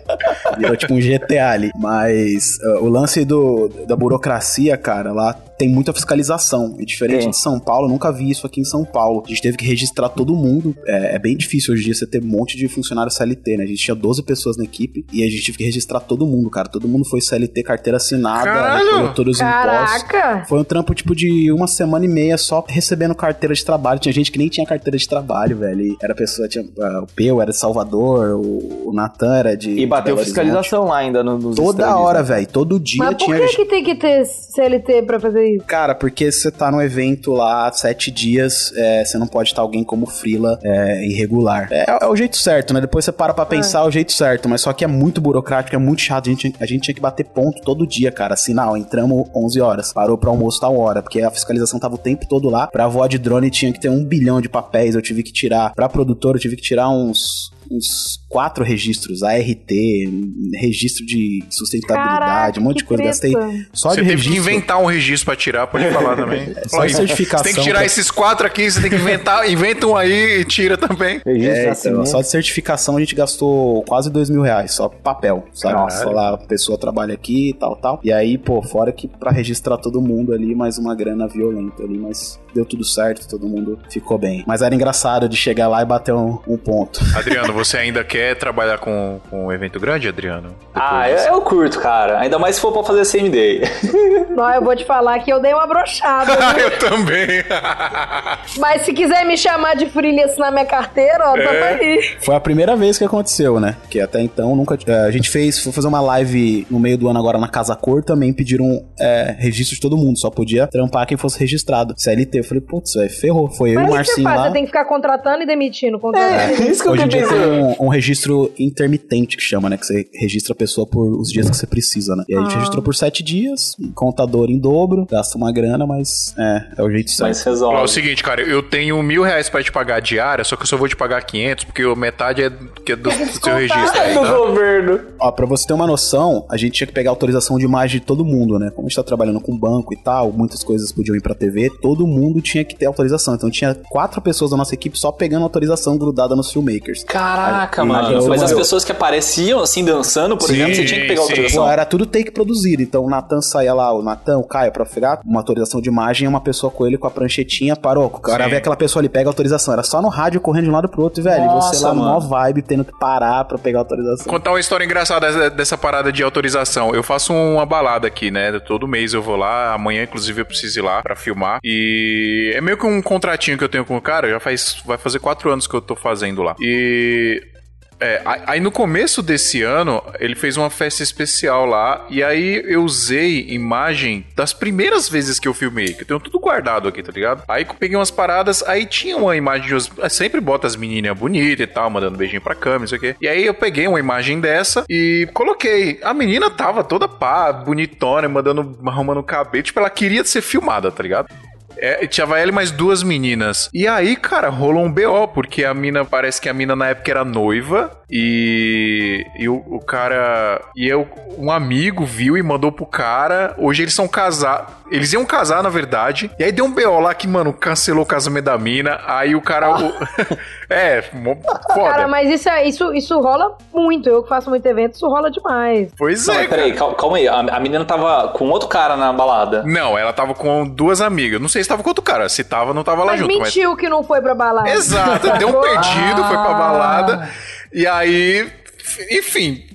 Speaker 4: Virou tipo um GTA ali. Mas uh, o lance do, da burocracia, cara, lá tem muita fiscalização. E diferente de São Paulo, eu nunca vi isso aqui em São Paulo. A gente teve que registrar todo mundo. É, é bem difícil hoje em dia você ter um monte de funcionário CLT, né? A gente tinha 12 pessoas na equipe e a gente teve que registrar todo mundo, cara. Todo mundo foi CLT, carteira assinada, recolheu todos os impostos.
Speaker 5: Caraca!
Speaker 4: Foi um trampo, tipo, de uma semana e meia só recebendo carteira de trabalho. Tinha gente que nem tinha carteira de trabalho, velho. E era pessoa, tinha. ah, o Peu era de Salvador, o, o Natan era de.
Speaker 2: E bateu fiscalização lá ainda no- nos
Speaker 4: Toda hora,
Speaker 2: né?
Speaker 4: velho. Todo dia
Speaker 5: Mas por
Speaker 4: tinha.
Speaker 5: que, que tem que ter CLT pra fazer isso?
Speaker 4: Cara, porque você tá num evento lá sete dias, é, você não pode estar alguém como frila é, irregular. É, é o jeito certo, né? Depois você para pra pensar é o jeito certo, mas só que é muito burocrático, é muito chato. A gente, a gente tinha que bater ponto todo dia, cara. Não, entramos 11 horas, parou pro almoço tal hora, porque a fiscalização tava o tempo todo lá. Pra voar de drone tinha que ter um bilhão de papéis, eu tive que tirar. Pra produtora, eu tive que tirar uns. Uns quatro registros, ART, registro de sustentabilidade,
Speaker 5: Caraca,
Speaker 4: um monte de
Speaker 5: que
Speaker 4: coisa. Gastei só
Speaker 1: Você
Speaker 4: de
Speaker 1: teve que
Speaker 4: registro.
Speaker 1: inventar um registro pra tirar, pode falar também.
Speaker 4: Só
Speaker 1: aí.
Speaker 4: certificação
Speaker 1: Você tem que tirar
Speaker 4: pra-
Speaker 1: esses quatro aqui, você tem que inventar, inventa um aí e tira também.
Speaker 2: Registro de
Speaker 4: É, então,
Speaker 2: nascimento.
Speaker 4: só de certificação a gente gastou quase dois mil reais, só papel, sabe?
Speaker 1: Caralho.
Speaker 4: Só lá a pessoa trabalha aqui e tal, tal. E aí, pô, fora que pra registrar todo mundo ali, mais uma grana violenta ali, mas deu tudo certo, todo mundo ficou bem. Mas era engraçado de chegar lá e bater um, um ponto.
Speaker 1: Adriano, você ainda quer quer trabalhar com, com um evento grande, Adriano?
Speaker 3: Ah, eu, eu curto, cara. Ainda mais se for pra fazer CMD.
Speaker 5: Não, eu vou te falar que eu dei uma brochada.
Speaker 1: Ah, eu também.
Speaker 5: Mas se quiser me chamar de freelance na minha carteira, ó,
Speaker 1: É.
Speaker 5: tamo aí.
Speaker 4: Foi a primeira vez que aconteceu, né? Que até então nunca. é, a gente fez, foi fazer uma live no meio do ano agora na Casa Cor, também pediram é, registro de todo mundo, só podia trampar quem fosse registrado. CLT, eu falei, putz, velho, ferrou. Foi eu
Speaker 5: Mas
Speaker 4: e o
Speaker 5: o que você
Speaker 4: Marcinho
Speaker 5: faz?
Speaker 4: lá.
Speaker 5: Você tem que ficar contratando e demitindo. Contratando.
Speaker 3: É, isso que eu
Speaker 4: Hoje tem
Speaker 3: pensando.
Speaker 4: um, um registro intermitente que chama, né? Que você registra a pessoa por os dias que você precisa, né? E aí a gente
Speaker 5: Ah.
Speaker 4: registrou por sete dias, contador em dobro, gasta uma grana, mas é, é o jeito certo.
Speaker 3: Mas
Speaker 1: Ó, é
Speaker 3: resolve.
Speaker 1: o seguinte, cara, eu tenho mil reais pra te pagar diária, só que eu só vou te pagar 500, porque metade é, que é do, do seu registro aí,
Speaker 3: do
Speaker 1: tá?
Speaker 3: governo.
Speaker 4: Ó, pra você ter uma noção, a gente tinha que pegar autorização de imagem de todo mundo, né? Como a gente tá trabalhando com banco e tal, muitas coisas podiam ir pra TV, todo mundo tinha que ter autorização. Então tinha quatro pessoas da nossa equipe só pegando autorização grudada nos filmmakers.
Speaker 3: Caraca,
Speaker 4: Aí,
Speaker 3: mano.
Speaker 4: Imagina,
Speaker 3: Mas as pessoas que apareciam assim dançando, por
Speaker 1: Sim,
Speaker 3: exemplo, você tinha que pegar
Speaker 1: sim.
Speaker 3: autorização.
Speaker 4: Pô, era tudo take produzido. Então o Natan saía lá, o Natan, o Caio, pra pegar uma autorização de imagem, uma pessoa com ele com a pranchetinha, parou. O cara
Speaker 1: Sim.
Speaker 4: vê aquela pessoa ali, pega a autorização. Era só no rádio correndo de um lado pro outro, velho. e você
Speaker 3: Nossa,
Speaker 4: lá, mó
Speaker 3: mano.
Speaker 4: vibe, tendo que parar pra pegar a autorização.
Speaker 1: Contar uma história engraçada dessa, dessa parada de autorização. Eu faço uma balada aqui, né? Todo mês eu vou lá. Amanhã, inclusive, eu preciso ir lá pra filmar. E é meio que um contratinho que eu tenho com o cara. Já faz. Vai fazer quatro anos que eu tô fazendo lá. E. É, aí no começo desse ano, ele fez uma festa especial lá, e aí eu usei imagem das primeiras vezes que eu filmei, que eu tenho tudo guardado aqui, tá ligado? Aí eu peguei umas paradas, aí tinha uma imagem de. os- Sempre bota as menininhas bonitas e tal, mandando beijinho pra câmera, não sei o quê. E aí eu peguei uma imagem dessa e coloquei. A menina tava toda pá, bonitona, mandando, arrumando o cabelo. Tipo, ela queria ser filmada, tá ligado? É, tinha ela e mais duas meninas. E aí, cara, rolou um BO, porque a mina, parece que a mina na época era noiva. E, e o, o cara. E eu, um amigo viu e mandou pro cara. Hoje eles são casados. Eles iam casar, na verdade. E aí deu um BO lá que, mano, cancelou o casamento da mina. Aí o cara. o- é, foda.
Speaker 5: Cara, mas isso, é- isso, isso rola muito. Eu que faço muito evento, isso rola demais.
Speaker 1: Pois
Speaker 3: Não,
Speaker 1: é.
Speaker 3: mas peraí, cal- calma aí. A, a menina tava com outro cara na balada.
Speaker 1: Não, ela tava com duas amigas. Não sei se tava com outro cara. Se tava, não tava lá
Speaker 5: Mas
Speaker 1: junto. Mas
Speaker 5: mentiu que não foi pra balada.
Speaker 1: Exato, deu um perdido, foi pra balada. E aí, enfim,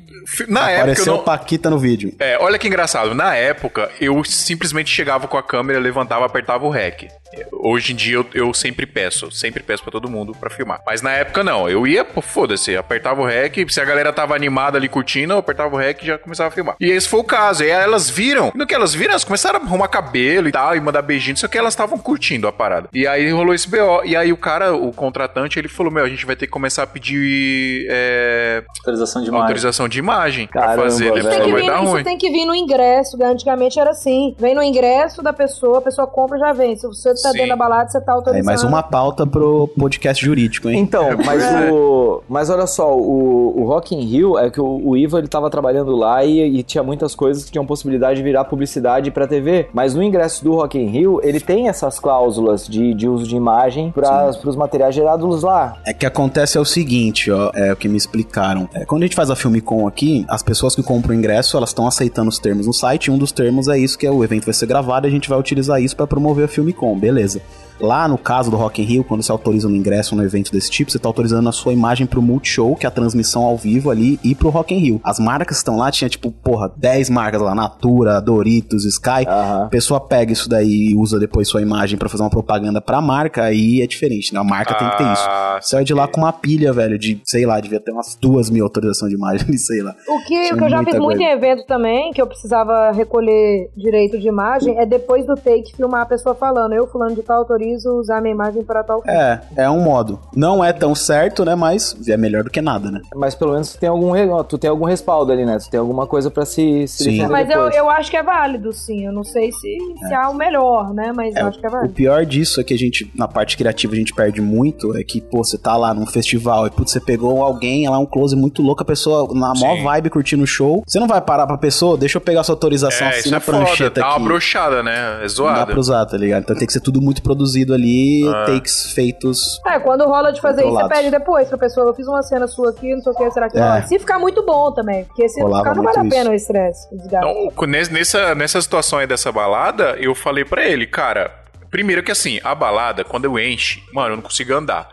Speaker 1: na época eu
Speaker 4: Apareceu
Speaker 1: não.
Speaker 4: Paquita no vídeo.
Speaker 1: É, olha que engraçado. Na época, eu simplesmente chegava com a câmera, levantava, apertava o REC. Hoje em dia eu, eu sempre peço, sempre peço pra todo mundo pra filmar. Mas na época não, eu ia, pô, foda-se, apertava o REC, se a galera tava animada ali curtindo, eu apertava o REC e já começava a filmar. E esse foi o caso. E aí elas viram, e no que elas viram, elas começaram a arrumar cabelo e tal, e mandar beijinho, só que elas estavam curtindo a parada. E aí rolou esse BO. E aí o cara, o contratante, ele falou: Meu, a gente vai ter que começar a pedir é,
Speaker 3: Autorização de imagem.
Speaker 1: autorização de imagem pra
Speaker 2: Caramba,
Speaker 1: fazer, né? vai
Speaker 5: vir,
Speaker 1: dar
Speaker 5: isso
Speaker 1: ruim.
Speaker 5: tem que vir no ingresso. né? Antigamente era assim. Vem no ingresso da pessoa, a pessoa compra e já vem. Se você tá
Speaker 1: Sim.
Speaker 5: dentro da balada, você tá autorizado.
Speaker 4: mais uma pauta pro podcast jurídico, hein?
Speaker 2: Então, mas o. Mas olha só, o, o Rock in Rio é que o, o Iva ele tava trabalhando lá e, e tinha muitas coisas que tinham possibilidade de virar publicidade pra TV. Mas no ingresso do Rock in Rio, ele tem essas cláusulas de, de uso de imagem para os materiais gerados lá.
Speaker 4: É que acontece é o seguinte, ó, é o que me explicaram. É, quando a gente faz a Filmicon aqui, as pessoas que compram o ingresso, elas estão aceitando os termos no site, e um dos termos é isso, que é o evento vai ser gravado e a gente vai utilizar isso para promover a Filmicon, beleza. Lá no caso do Rock in Rio, quando você autoriza um ingresso num evento desse tipo, você tá autorizando a sua imagem pro Multishow, que é a transmissão ao vivo ali, e pro Rock in Rio. As marcas que estão lá, tinha tipo, porra, 10 marcas lá, Natura, Doritos, Sky. A pessoa pega isso daí e usa depois sua imagem pra fazer uma propaganda pra marca, aí é diferente, né? A marca tem que ter isso.
Speaker 1: Ah,
Speaker 4: Saiu de lá com uma pilha, velho, de, sei lá, devia ter umas duas mil autorizações de imagem, sei lá.
Speaker 5: O que,
Speaker 4: Tinha
Speaker 5: o que eu já fiz muito
Speaker 4: coisa.
Speaker 5: em evento também, que eu precisava recolher direito de imagem, é depois do take filmar a pessoa falando. Eu, fulano de tal, autorizo usar minha imagem para tal fim.
Speaker 4: É, é um modo. Não é tão certo, né? Mas é melhor do que nada, né?
Speaker 2: Mas pelo menos tu tem algum, tu tem algum respaldo ali, né? Tu tem alguma coisa pra se, se
Speaker 4: Sim.
Speaker 2: defender
Speaker 5: Mas eu,
Speaker 2: depois.
Speaker 5: eu acho que é válido, sim. Eu não sei se, se há o melhor, né? Mas eu acho que é
Speaker 4: O
Speaker 5: válido.
Speaker 4: pior disso é que a gente, na parte criativa, a gente perde muito. É que, pô, você tá lá num festival e, putz, você pegou alguém, ela é um close muito louco, a pessoa na
Speaker 1: Sim.
Speaker 4: vibe curtindo o show. Você não vai parar pra pessoa, deixa eu pegar sua autorização
Speaker 1: É,
Speaker 4: assim na
Speaker 1: é foda,
Speaker 4: prancheta
Speaker 1: dá uma brochada, né? É
Speaker 4: Não dá pra usar, tá ligado? Então tem que ser tudo muito produzido ali,
Speaker 1: Ah.
Speaker 4: takes feitos.
Speaker 5: É, quando rola de fazer isso, você pede depois pra pessoa. Eu fiz uma cena sua aqui, não sei o que, será que
Speaker 4: É.
Speaker 5: rola? Se ficar muito bom também, porque se
Speaker 4: Rolava
Speaker 5: ficar não vale a pena o estresse, o.
Speaker 1: Então, nessa, nessa situação aí dessa balada, eu falei pra ele, cara, primeiro que assim, a balada, quando eu enche, mano, eu não consigo andar.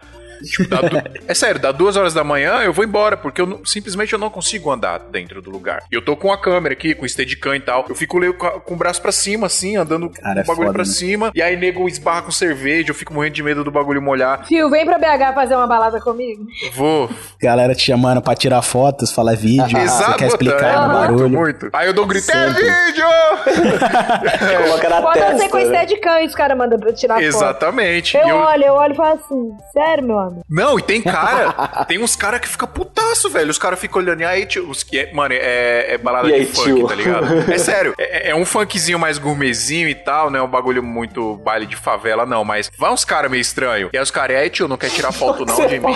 Speaker 1: Tipo, dá du- é sério, dá duas horas da manhã, eu vou embora, porque eu não- simplesmente eu não consigo andar dentro do lugar. E eu tô com a câmera aqui, com o Steadicam e tal. Eu fico com, o braço pra cima, assim, andando
Speaker 4: Cara,
Speaker 1: com
Speaker 4: é
Speaker 1: o bagulho
Speaker 4: foda,
Speaker 1: pra
Speaker 4: né?
Speaker 1: cima. E aí nego esbarra com cerveja, eu fico morrendo de medo do bagulho molhar.
Speaker 5: Fio, vem pra BH fazer uma balada comigo.
Speaker 1: Vou.
Speaker 4: Galera te chamando pra tirar fotos, falar vídeo. Você
Speaker 1: Exato,
Speaker 4: quer explicar
Speaker 1: é,
Speaker 4: no
Speaker 1: muito,
Speaker 4: barulho.
Speaker 1: muito. Aí eu dou um grito, é vídeo!
Speaker 3: Coloca na
Speaker 5: Pode
Speaker 3: testa.
Speaker 5: ser com
Speaker 3: né?
Speaker 5: Steadicam e os caras mandam pra tirar foto.
Speaker 1: Exatamente.
Speaker 5: Eu,
Speaker 1: eu-
Speaker 5: olho, eu olho e falo assim, sério, meu amigo?
Speaker 1: Não, e tem cara, tem uns cara que fica putaço, velho. Os caras ficam olhando, e aí, tio, os que é, mano, é, é balada
Speaker 3: E
Speaker 1: de
Speaker 3: aí,
Speaker 1: funk,
Speaker 3: tio?
Speaker 1: tá ligado? É sério, é, é um funkzinho mais gourmetzinho e tal, né? Um bagulho muito baile de favela, não, mas vai uns caras meio estranho. E aí os caras, e aí, tio, não quer tirar foto não de mim?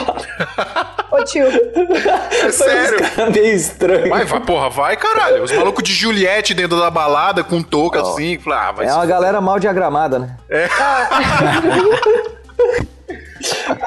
Speaker 5: Ô tio,
Speaker 1: É sério.
Speaker 3: Cara, meio estranho.
Speaker 1: Vai, vai, porra, vai, caralho. Os malucos de Juliette dentro da balada com touca assim. Fala, ah, vai
Speaker 2: É uma galera mal diagramada, né?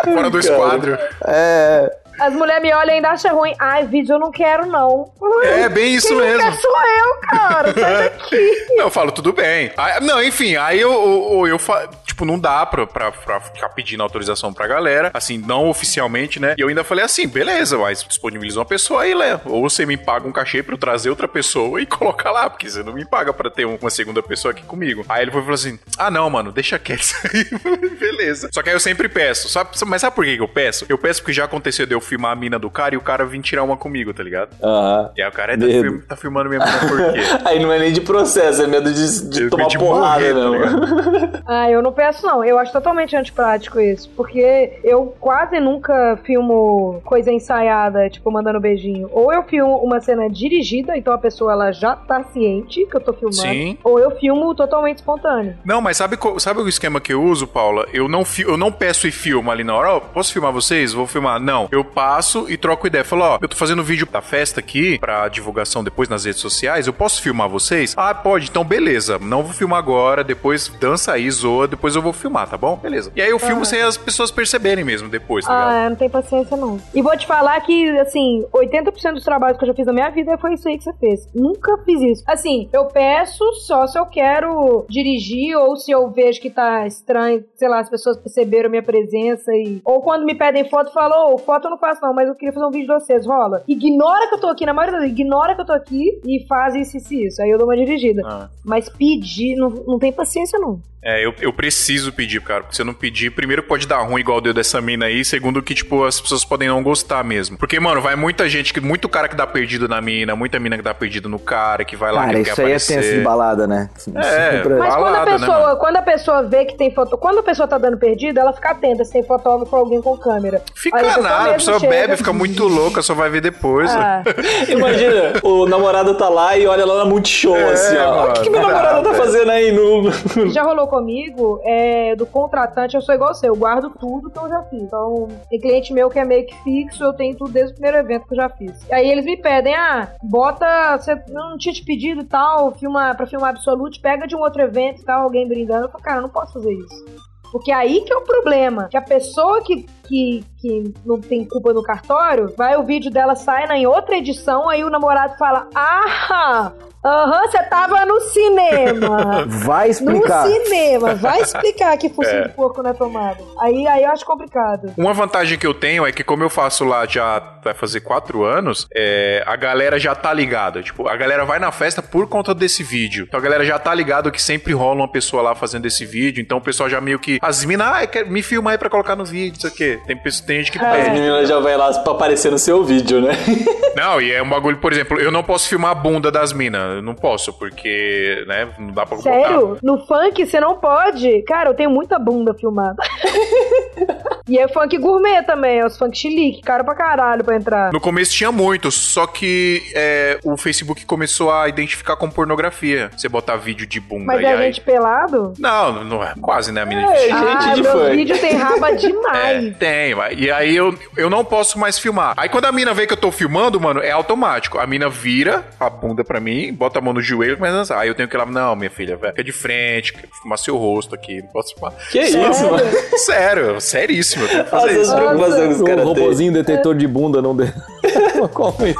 Speaker 1: Fora do esquadro.
Speaker 2: É.
Speaker 5: as mulheres me olham e ainda acham ruim. Ai, vídeo eu não quero, não.
Speaker 1: É, bem isso mesmo.
Speaker 5: Não quer sou eu, cara. Sai daqui.
Speaker 1: Eu falo, tudo bem. Aí- não, enfim, aí eu, eu, eu tipo, não dá pra, pra, pra ficar pedindo autorização pra galera, assim, não oficialmente, né? E eu ainda falei assim, beleza, mas disponibiliza uma pessoa aí, Léo. Ou você me paga um cachê pra eu trazer outra pessoa e colocar lá, porque você não me paga pra ter uma segunda pessoa aqui comigo. Aí ele foi falou assim, ah não, mano, deixa quieto isso aí. beleza. Só que aí eu sempre peço, sabe, mas sabe por que que eu peço? Eu peço porque já aconteceu de eu filmar a mina do cara e o cara vir tirar uma comigo, tá ligado?
Speaker 2: Aham.
Speaker 1: E aí o cara, é, tá, tá filmando minha mina por quê?
Speaker 3: Aí não é nem de processo, é medo de, de
Speaker 1: Eu
Speaker 3: tomar
Speaker 1: de
Speaker 3: porrada
Speaker 1: morrer, tá
Speaker 3: mesmo.
Speaker 5: Ah, eu não peço, não. Eu acho totalmente antiprático isso. Porque eu quase nunca filmo coisa ensaiada, tipo, mandando beijinho. Ou eu filmo uma cena dirigida, então a pessoa ela já tá ciente que eu tô filmando.
Speaker 1: Sim.
Speaker 5: Ou eu filmo totalmente espontâneo.
Speaker 1: Não, mas sabe, sabe o esquema que eu uso, Paula? Eu não, eu não peço e filmo ali na hora. Ó, posso filmar vocês? Vou filmar. Não. Eu passo e troco ideia. Falo, ó, eu tô fazendo vídeo da festa aqui, pra divulgação depois nas redes sociais. Eu posso filmar vocês? Ah, pode. Então, beleza. Não vou filmar agora. Depois dança aí, zoa. Depois eu vou filmar, tá bom? Beleza. E aí eu filmo sem as pessoas perceberem mesmo depois, tá ligado?
Speaker 5: Ah, não tenho paciência, não. E vou te falar que, assim, 80% dos trabalhos que eu já fiz na minha vida foi isso aí que você fez. Nunca fiz isso. Assim, eu peço só se eu quero dirigir ou se eu vejo que tá estranho, sei lá, as pessoas perceberam minha presença e... Ou quando me pedem foto, eu falo, ô, foto eu não faço não, mas eu queria fazer um vídeo de vocês, rola. Ignora que eu tô aqui, na maioria das vezes, ignora que eu tô aqui e faz isso, isso, isso. Aí eu dou uma dirigida.
Speaker 1: Ah.
Speaker 5: Mas pedir, não, não tem paciência, não.
Speaker 1: É, eu, eu preciso pedir, cara. Porque se eu não pedir, primeiro pode dar ruim igual deu dessa mina aí. Segundo que, tipo, as pessoas podem não gostar mesmo. Porque, mano, vai muita gente, que muito cara que dá perdido na mina, muita mina que dá perdido no cara, que vai lá
Speaker 2: Cara,
Speaker 1: que quer
Speaker 2: isso aí é
Speaker 1: aparecer.
Speaker 2: tenso de balada, né?
Speaker 1: É,
Speaker 2: Sempre-
Speaker 5: Mas quando a
Speaker 1: Balada, né,
Speaker 5: pessoa,
Speaker 1: mano?
Speaker 5: quando a pessoa vê que tem foto, quando a pessoa tá dando perdida, ela fica atenta se tem fotógrafo ou alguém com câmera.
Speaker 1: Fica
Speaker 5: Aí a
Speaker 1: nada, a pessoa
Speaker 5: chega-
Speaker 1: bebe, fica muito louca, só vai ver depois.
Speaker 5: Ah,
Speaker 3: Imagina, o namorado tá lá e olha lá na Multishow,
Speaker 1: É,
Speaker 3: assim, ó. O que, que meu
Speaker 1: mano,
Speaker 3: namorado tá fazendo aí no.
Speaker 5: já rolou comigo, é, do contratante, eu sou igual você, eu guardo tudo que eu já fiz. Então, tem cliente meu que é meio que fixo, eu tenho tudo desde o primeiro evento que eu já fiz. E aí eles me pedem, ah, bota, você não tinha te pedido e tal, filma, pra filmar Absolute, pega de um outro evento e tal, alguém brindando. Eu falo, cara, eu não posso fazer isso. Porque aí que é o problema. Que a pessoa que, que, que não tem culpa no cartório, vai o vídeo dela sai na- em outra edição, aí o namorado fala: Ah, aham, você tava no cinema.
Speaker 2: Vai
Speaker 5: No
Speaker 2: explicar.
Speaker 5: cinema, vai explicar que focinho
Speaker 1: É.
Speaker 5: de porco não é tomado. Aí, aí eu acho complicado.
Speaker 1: Uma vantagem que eu tenho é que, como eu faço lá já vai fazer quatro anos, é, a galera já tá ligada. Tipo, a galera vai na festa por conta desse vídeo. Então a galera já tá ligado que sempre rola uma pessoa lá fazendo esse vídeo. Então o pessoal já meio que. As minas, ah, quer, me filma aí pra colocar no vídeo, isso aqui. Tem, tem gente que
Speaker 3: As
Speaker 1: pede.
Speaker 3: meninas já vai lá pra aparecer no seu vídeo, né?
Speaker 1: Não, e é um bagulho, por exemplo, eu não posso filmar a bunda das minas. Eu não posso, porque, né, não dá pra botar.
Speaker 5: Sério? No funk você não pode? Cara, eu tenho muita bunda filmada. e é funk gourmet também, é os funk chilique, caro pra caralho pra entrar.
Speaker 1: No começo tinha muito, só que é, o Facebook começou a identificar como pornografia. Você botar vídeo de bunda
Speaker 5: Mas
Speaker 1: e
Speaker 5: é
Speaker 1: aí.
Speaker 5: gente pelado?
Speaker 1: Não, não é quase, né, a mina
Speaker 3: É, gente
Speaker 5: ah,
Speaker 3: de
Speaker 5: meu
Speaker 3: funk.
Speaker 5: vídeo tem raba
Speaker 1: É,
Speaker 5: demais.
Speaker 1: Tem, vai. E aí eu, eu não posso mais filmar. Aí quando a mina vê que eu tô filmando, mano, é automático. A mina vira a bunda pra mim, bota a mão no joelho e começa a dançar. Aí eu tenho que ir lá, não, minha filha, velho, fica de frente, filmar seu rosto aqui. Não posso filmar.
Speaker 3: Que isso, mano?
Speaker 1: Sério, seríssimo, eu tenho que fazer
Speaker 3: as
Speaker 1: isso.
Speaker 3: preocupações que
Speaker 2: Um
Speaker 3: têm.
Speaker 2: robozinho detetor de bunda não deu. Como isso?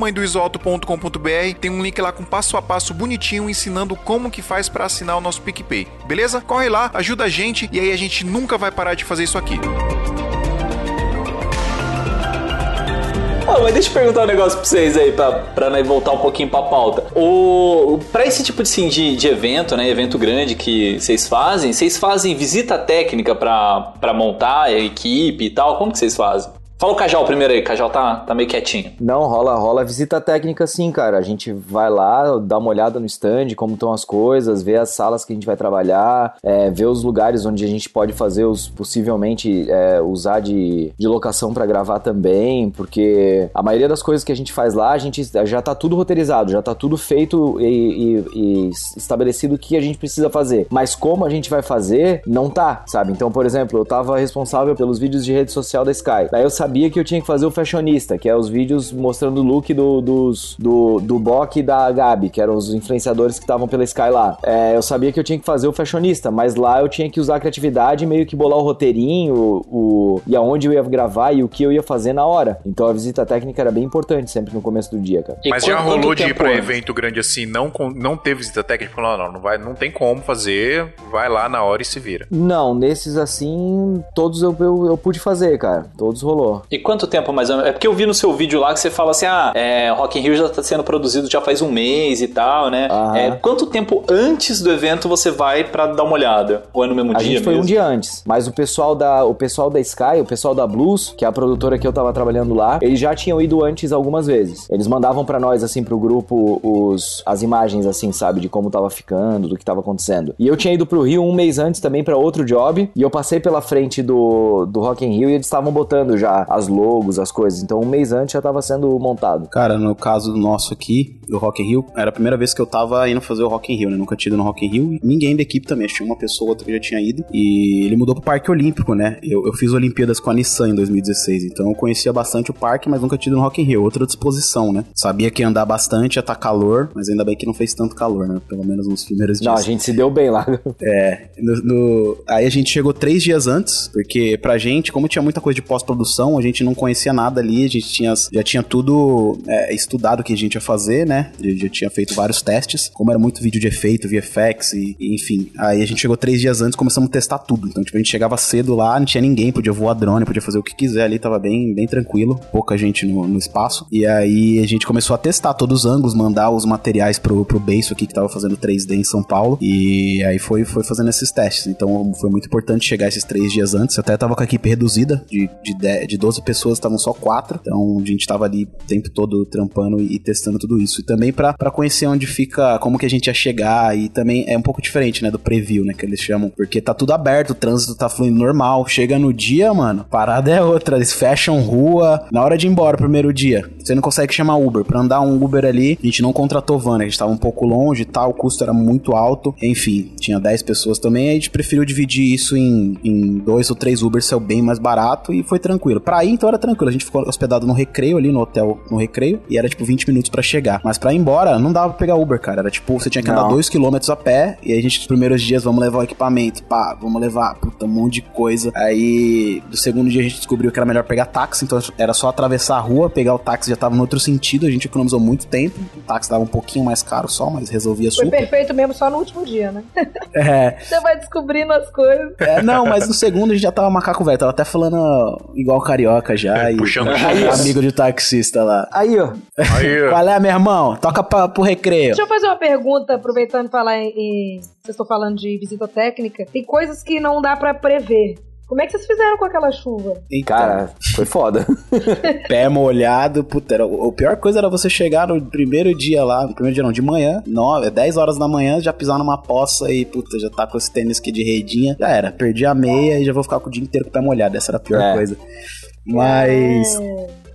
Speaker 1: santamanhodoisoalto.com.br. Tem um link lá com passo a passo bonitinho ensinando como que faz para assinar o nosso PicPay. Beleza? Corre lá, ajuda a gente e aí a gente nunca vai parar de fazer isso aqui.
Speaker 3: Ah, mas deixa eu perguntar um negócio pra vocês aí, pra, pra né, voltar um pouquinho pra pauta. O, pra esse tipo de, assim, de, de evento, né, evento grande que vocês fazem, vocês fazem visita técnica pra, pra montar a equipe e tal? Como que vocês fazem? Fala o Cajal primeiro aí, Cajal tá, tá meio quietinho.
Speaker 2: Não, rola, rola visita técnica sim, cara. A gente vai lá, dá uma olhada no stand, como estão as coisas, vê as salas que a gente vai trabalhar, é, vê os lugares onde a gente pode fazer os possivelmente é, usar de, de locação para gravar também, porque a maioria das coisas que a gente faz lá, a gente já tá tudo roteirizado, já tá tudo feito e, e, e estabelecido o que a gente precisa fazer. Mas como a gente vai fazer, não tá, sabe? Então, por exemplo, eu tava responsável pelos vídeos de rede social da Sky. Daí eu sabia que eu tinha que fazer o fashionista, que é os vídeos mostrando o look do, dos, do, do Bok e da Gabi, que eram os influenciadores que estavam pela Sky lá. É, eu sabia que eu tinha que fazer o fashionista, mas lá eu tinha que usar a criatividade e meio que bolar o roteirinho, o, e aonde eu ia gravar e o que eu ia fazer na hora. Então a visita técnica era bem importante sempre no começo do dia, cara.
Speaker 1: Mas
Speaker 3: quanto-
Speaker 1: já rolou de ir pra
Speaker 3: antes?
Speaker 1: evento grande assim, não, não ter visita técnica? Falou, não, não, não, vai, não tem como fazer, vai lá na hora e se vira.
Speaker 2: Não, nesses assim, todos eu, eu, eu pude fazer, cara. Todos rolou.
Speaker 3: E quanto tempo mais ou menos? É porque eu vi no seu vídeo lá que você fala assim, ah, é, Rock in Rio já tá sendo produzido já faz um mês e tal, né?
Speaker 2: Aham.
Speaker 3: É, quanto tempo antes do evento você vai pra dar uma olhada? Ou é no mesmo
Speaker 2: A
Speaker 3: dia
Speaker 2: gente foi
Speaker 3: mesmo?
Speaker 2: um dia antes, mas o pessoal da o pessoal da Sky, o pessoal da Blues, que é a produtora que eu tava trabalhando lá, eles já tinham ido antes algumas vezes. Eles mandavam pra nós assim pro grupo os as imagens assim, sabe, de como tava ficando, do que tava acontecendo. E eu tinha ido pro Rio um mês antes também pra outro job, e eu passei pela frente do do Rock in Rio e eles estavam botando já as logos, as coisas. Então um mês antes já tava sendo montado.
Speaker 4: Cara, no caso nosso aqui, do Rock in Rio, era a primeira vez que eu tava indo fazer o Rock in Rio, né? Nunca tinha ido no Rock in Rio. Ninguém da equipe também, tinha uma pessoa ou outra que já tinha ido. E ele mudou pro Parque Olímpico, né? Eu, eu fiz Olimpíadas com a Nissan em 2016, então eu conhecia bastante o parque, mas nunca tinha ido no Rock in Rio. Outra disposição, né? Sabia que ia andar bastante, ia tá calor, mas ainda bem que não fez tanto calor, né? Pelo menos nos primeiros dias.
Speaker 2: Não, a gente se deu bem lá.
Speaker 4: É, no- no- aí a gente chegou três dias antes, porque pra gente, como tinha muita coisa de pós-produção, a gente não conhecia nada ali, a gente tinha, já tinha tudo é, estudado o que a gente ia fazer, né? Já, já tinha feito vários testes, como era muito vídeo de efeito, VFX e, e enfim. Aí a gente chegou três dias antes, começamos a testar tudo. Então, tipo, a gente chegava cedo lá, não tinha ninguém, podia voar drone, podia fazer o que quiser ali, tava bem, bem tranquilo, pouca gente no, no espaço. E aí a gente começou a testar todos os ângulos, mandar os materiais pro, pro Beiço aqui, que tava fazendo 3D em São Paulo. E aí foi, foi fazendo esses testes. Então foi muito importante chegar esses três dias antes. Eu até tava com a equipe reduzida, de, de, 10 de 12 pessoas, estavam só quatro. Então a gente tava ali o tempo todo trampando e, testando tudo isso. E também pra conhecer onde fica, como que a gente ia chegar. E também é um pouco diferente, né, do preview, né, que eles chamam. Porque tá tudo aberto, o trânsito tá fluindo normal. Chega no dia, mano, parada é outra. Eles fecham rua. Na hora de ir embora, primeiro dia, você não consegue chamar Uber. Pra andar um Uber ali, a gente não contratou van, né? A gente tava um pouco longe e tal, o custo era muito alto. Enfim, tinha 10 pessoas também. A gente preferiu dividir isso em, em dois ou três Ubers, saiu bem mais barato e foi tranquilo. Pra ir, então era tranquilo. A gente ficou hospedado no recreio ali, no hotel no recreio, e era tipo 20 minutos pra chegar. Mas pra ir embora, não dava pra pegar Uber, cara. Era tipo, você tinha que andar
Speaker 2: Não.
Speaker 4: 2 km a pé, e aí a gente, nos primeiros dias, vamos levar o equipamento, pá, vamos levar, puta, um monte de coisa. Aí, do segundo dia, a gente descobriu que era melhor pegar táxi, então era só atravessar a rua, pegar o táxi já tava no outro sentido, a gente economizou muito tempo. O táxi dava um pouquinho mais caro só, mas resolvia
Speaker 5: Foi
Speaker 4: super.
Speaker 5: perfeito mesmo só no último dia, né?
Speaker 4: É,
Speaker 5: Você vai descobrindo as coisas.
Speaker 4: é, não, mas no segundo a gente já tava macaco velho, tava até falando igual carioca já.
Speaker 1: É,
Speaker 4: e
Speaker 1: puxando chifre.
Speaker 4: amigo de taxista lá.
Speaker 2: Aí, ó.
Speaker 1: Aí,
Speaker 4: Qual é, meu irmão? Toca pra, pro recreio.
Speaker 5: Deixa eu fazer uma pergunta, aproveitando e falar em, em. Vocês estão falando de visita técnica. Tem coisas que não dá pra prever. Como é que vocês fizeram com aquela chuva?
Speaker 4: Então,
Speaker 2: Cara, foi foda.
Speaker 4: pé molhado, puta, era, a pior coisa era você chegar no primeiro dia lá, no primeiro dia não, de manhã, 9, 10 horas da manhã, já pisar numa poça e, puta, já tá com esse tênis aqui de redinha, já era, perdi a meia e já vou ficar com o dia inteiro com o pé molhado, essa era a pior
Speaker 2: É.
Speaker 4: coisa. Mas,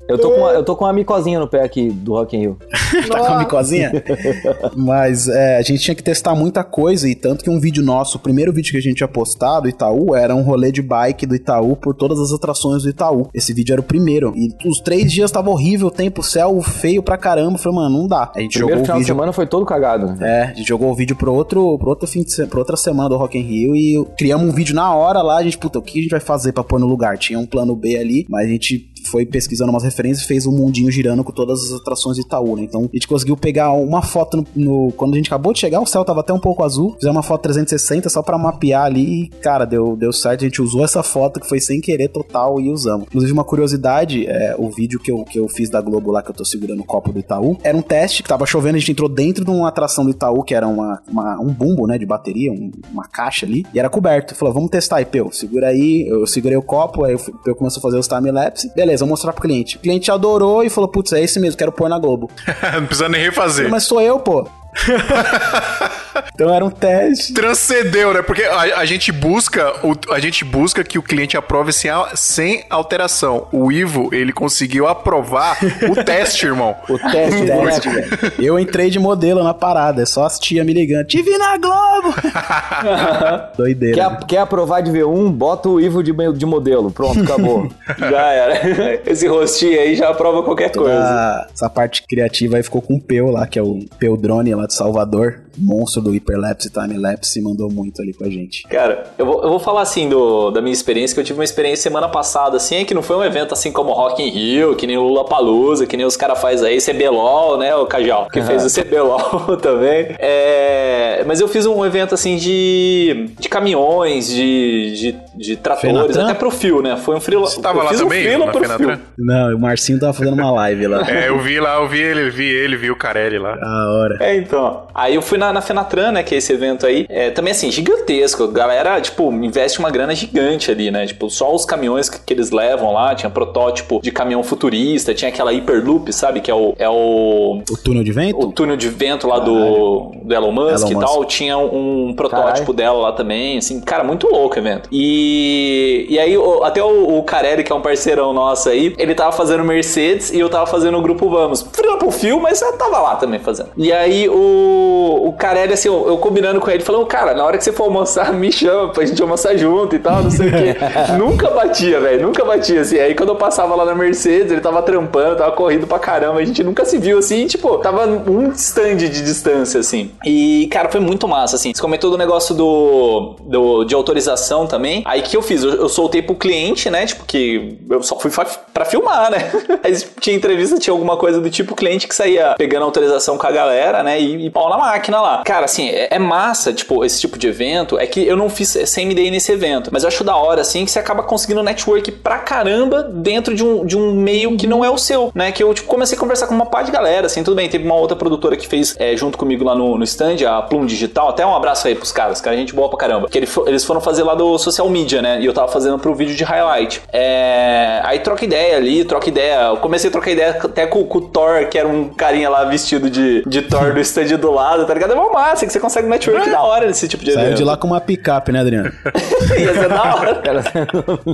Speaker 2: Eu tô, com uma, eu tô com uma micosinha no pé aqui do Rock in Rio.
Speaker 4: tá com a micosinha? Mas é, a gente tinha que testar muita coisa, e tanto que um vídeo nosso, o primeiro vídeo que a gente tinha postado, Itaú, era um rolê de bike do Itaú por todas as atrações do Itaú. Esse vídeo era o primeiro. E os três dias tava horrível, o tempo, céu feio pra caramba. Falei, mano, não dá. A gente
Speaker 2: Primeiro
Speaker 4: jogou o
Speaker 2: final de
Speaker 4: vídeo.
Speaker 2: semana foi todo cagado. né?
Speaker 4: É, a gente jogou o vídeo pro outro, pro outro fim de se- pra outra semana do Rock in Rio e criamos um vídeo na hora lá, a gente, puta, o que a gente vai fazer pra pôr no lugar? Tinha um plano B ali, mas a gente foi pesquisando umas referências e fez um mundinho girando com todas as atrações de Itaú, né? Então a gente conseguiu pegar uma foto no, no- quando a gente acabou de chegar, o céu tava até um pouco azul, fizemos uma foto 360 só pra mapear ali e, cara, deu, deu certo, a gente usou essa foto que foi sem querer total e usamos. Inclusive uma curiosidade, é, o vídeo que eu, que eu fiz da Globo lá, que eu tô segurando o copo do Itaú, era um teste que tava chovendo, a gente entrou dentro de uma atração do Itaú, que era uma, uma- um bumbo, né, de bateria, um- uma caixa ali, e era coberto. Falou, vamos testar aí, Peu, segura aí, eu segurei o copo, aí o Peu a fazer os time-lapse, beleza, vou mostrar pro cliente. O cliente adorou e falou, putz, é esse mesmo, quero pôr na Globo.
Speaker 1: não precisa nem refazer.
Speaker 4: Mas sou eu, pô. então era um teste.
Speaker 1: Transcendeu, né? Porque a, a gente busca o- a gente busca que o cliente aprove sem, sem alteração. O Ivo, ele conseguiu aprovar o teste, irmão.
Speaker 2: O teste, né?
Speaker 4: Teste, velho. Eu entrei de modelo na parada, é só as tia me ligando. Te vi na Globo! Doideira.
Speaker 2: Quer, quer aprovar de V1? Bota o Ivo de, de modelo. Pronto, acabou.
Speaker 3: Já era. Esse rostinho aí já aprova qualquer coisa.
Speaker 4: Essa, essa parte criativa aí ficou com o Peu lá, que é o Peu Drone lá de Salvador. Monstro do Hyperlapse e Timelapse, mandou muito ali com a gente.
Speaker 3: Cara, eu vou, eu vou falar assim do, da minha experiência, que eu tive uma experiência semana passada, assim, que não foi um evento assim como Rock in Rio, que nem o Lula Palusa, que nem os caras fazem aí, CBLOL, né, o Cajal, que fez o CBLOL também. É, mas eu fiz um evento assim de, de caminhões, de, de, de tratores,
Speaker 4: Fenatran?
Speaker 3: até pro fio, né? Foi um frila.
Speaker 1: Você tava
Speaker 3: eu
Speaker 1: lá
Speaker 3: fiz
Speaker 1: também,
Speaker 3: um frila
Speaker 1: na
Speaker 3: pro fio.
Speaker 4: Não, o Marcinho tava fazendo uma live lá.
Speaker 1: É, eu vi lá, eu vi ele, vi ele, vi o Carelli lá.
Speaker 4: Da hora.
Speaker 3: É, então. Aí eu fui na, na Fenatran, né, que é esse evento aí. É, também, assim, gigantesco. A galera, tipo, investe uma grana gigante ali, né? Tipo, só os caminhões que, que eles levam lá. Tinha protótipo de caminhão futurista, tinha aquela Hyperloop, sabe? Que é o, é o,
Speaker 4: O túnel de vento?
Speaker 3: o túnel de vento lá do, do Elon Musk
Speaker 4: Elon
Speaker 3: e tal. Tinha um, um protótipo
Speaker 2: Caralho.
Speaker 3: dela lá também, assim. Cara, muito louco o evento. E, e aí, até o, o Carelli, que é um parceirão nosso aí, ele tava fazendo Mercedes e eu tava fazendo o Grupo Vamos. Frila pro fio, mas eu tava lá também fazendo. E aí, o Carelli, assim, eu, eu combinando com ele, falando, cara, na hora que você for almoçar, me chama pra gente almoçar junto e tal, não sei o quê. nunca batia, velho, nunca batia, assim. Aí, quando eu passava lá na Mercedes, ele tava trampando, tava correndo pra caramba, a gente nunca se viu, assim, tipo, tava um stand de distância, assim. E, cara, foi muito massa, assim. Você comentou do negócio do, do de autorização também. Aí, o que eu fiz? Eu, eu soltei pro cliente, né, tipo, que eu só fui pra filmar, né? Aí tinha entrevista, tinha alguma coisa do tipo cliente que saía pegando autorização com a galera, né, e, e pau na máquina lá. Cara, assim, é, é massa, tipo, esse tipo de evento. É que eu não fiz CMD nesse evento, mas eu acho da hora, assim, que você acaba conseguindo network pra caramba dentro de um, de um meio que não é o seu, né? Que eu, tipo, comecei a conversar com uma par de galera, assim, tudo bem. Teve uma outra produtora que fez é, junto comigo lá no, no stand, a Plum Digital. Até um abraço aí pros caras, cara, gente boa pra caramba. Que ele eles foram fazer lá do social media, né? E eu tava fazendo pro vídeo de highlight. É, aí troca ideia ali, troca ideia. Eu comecei a trocar ideia até com, com o Thor, que era um carinha lá vestido de, de Thor do stand do lado, tá ligado? É uma massa que você consegue network da hora nesse tipo de
Speaker 4: Saiu
Speaker 3: evento.
Speaker 4: de lá com uma picape, né, Adriano?
Speaker 3: Ia ser da hora.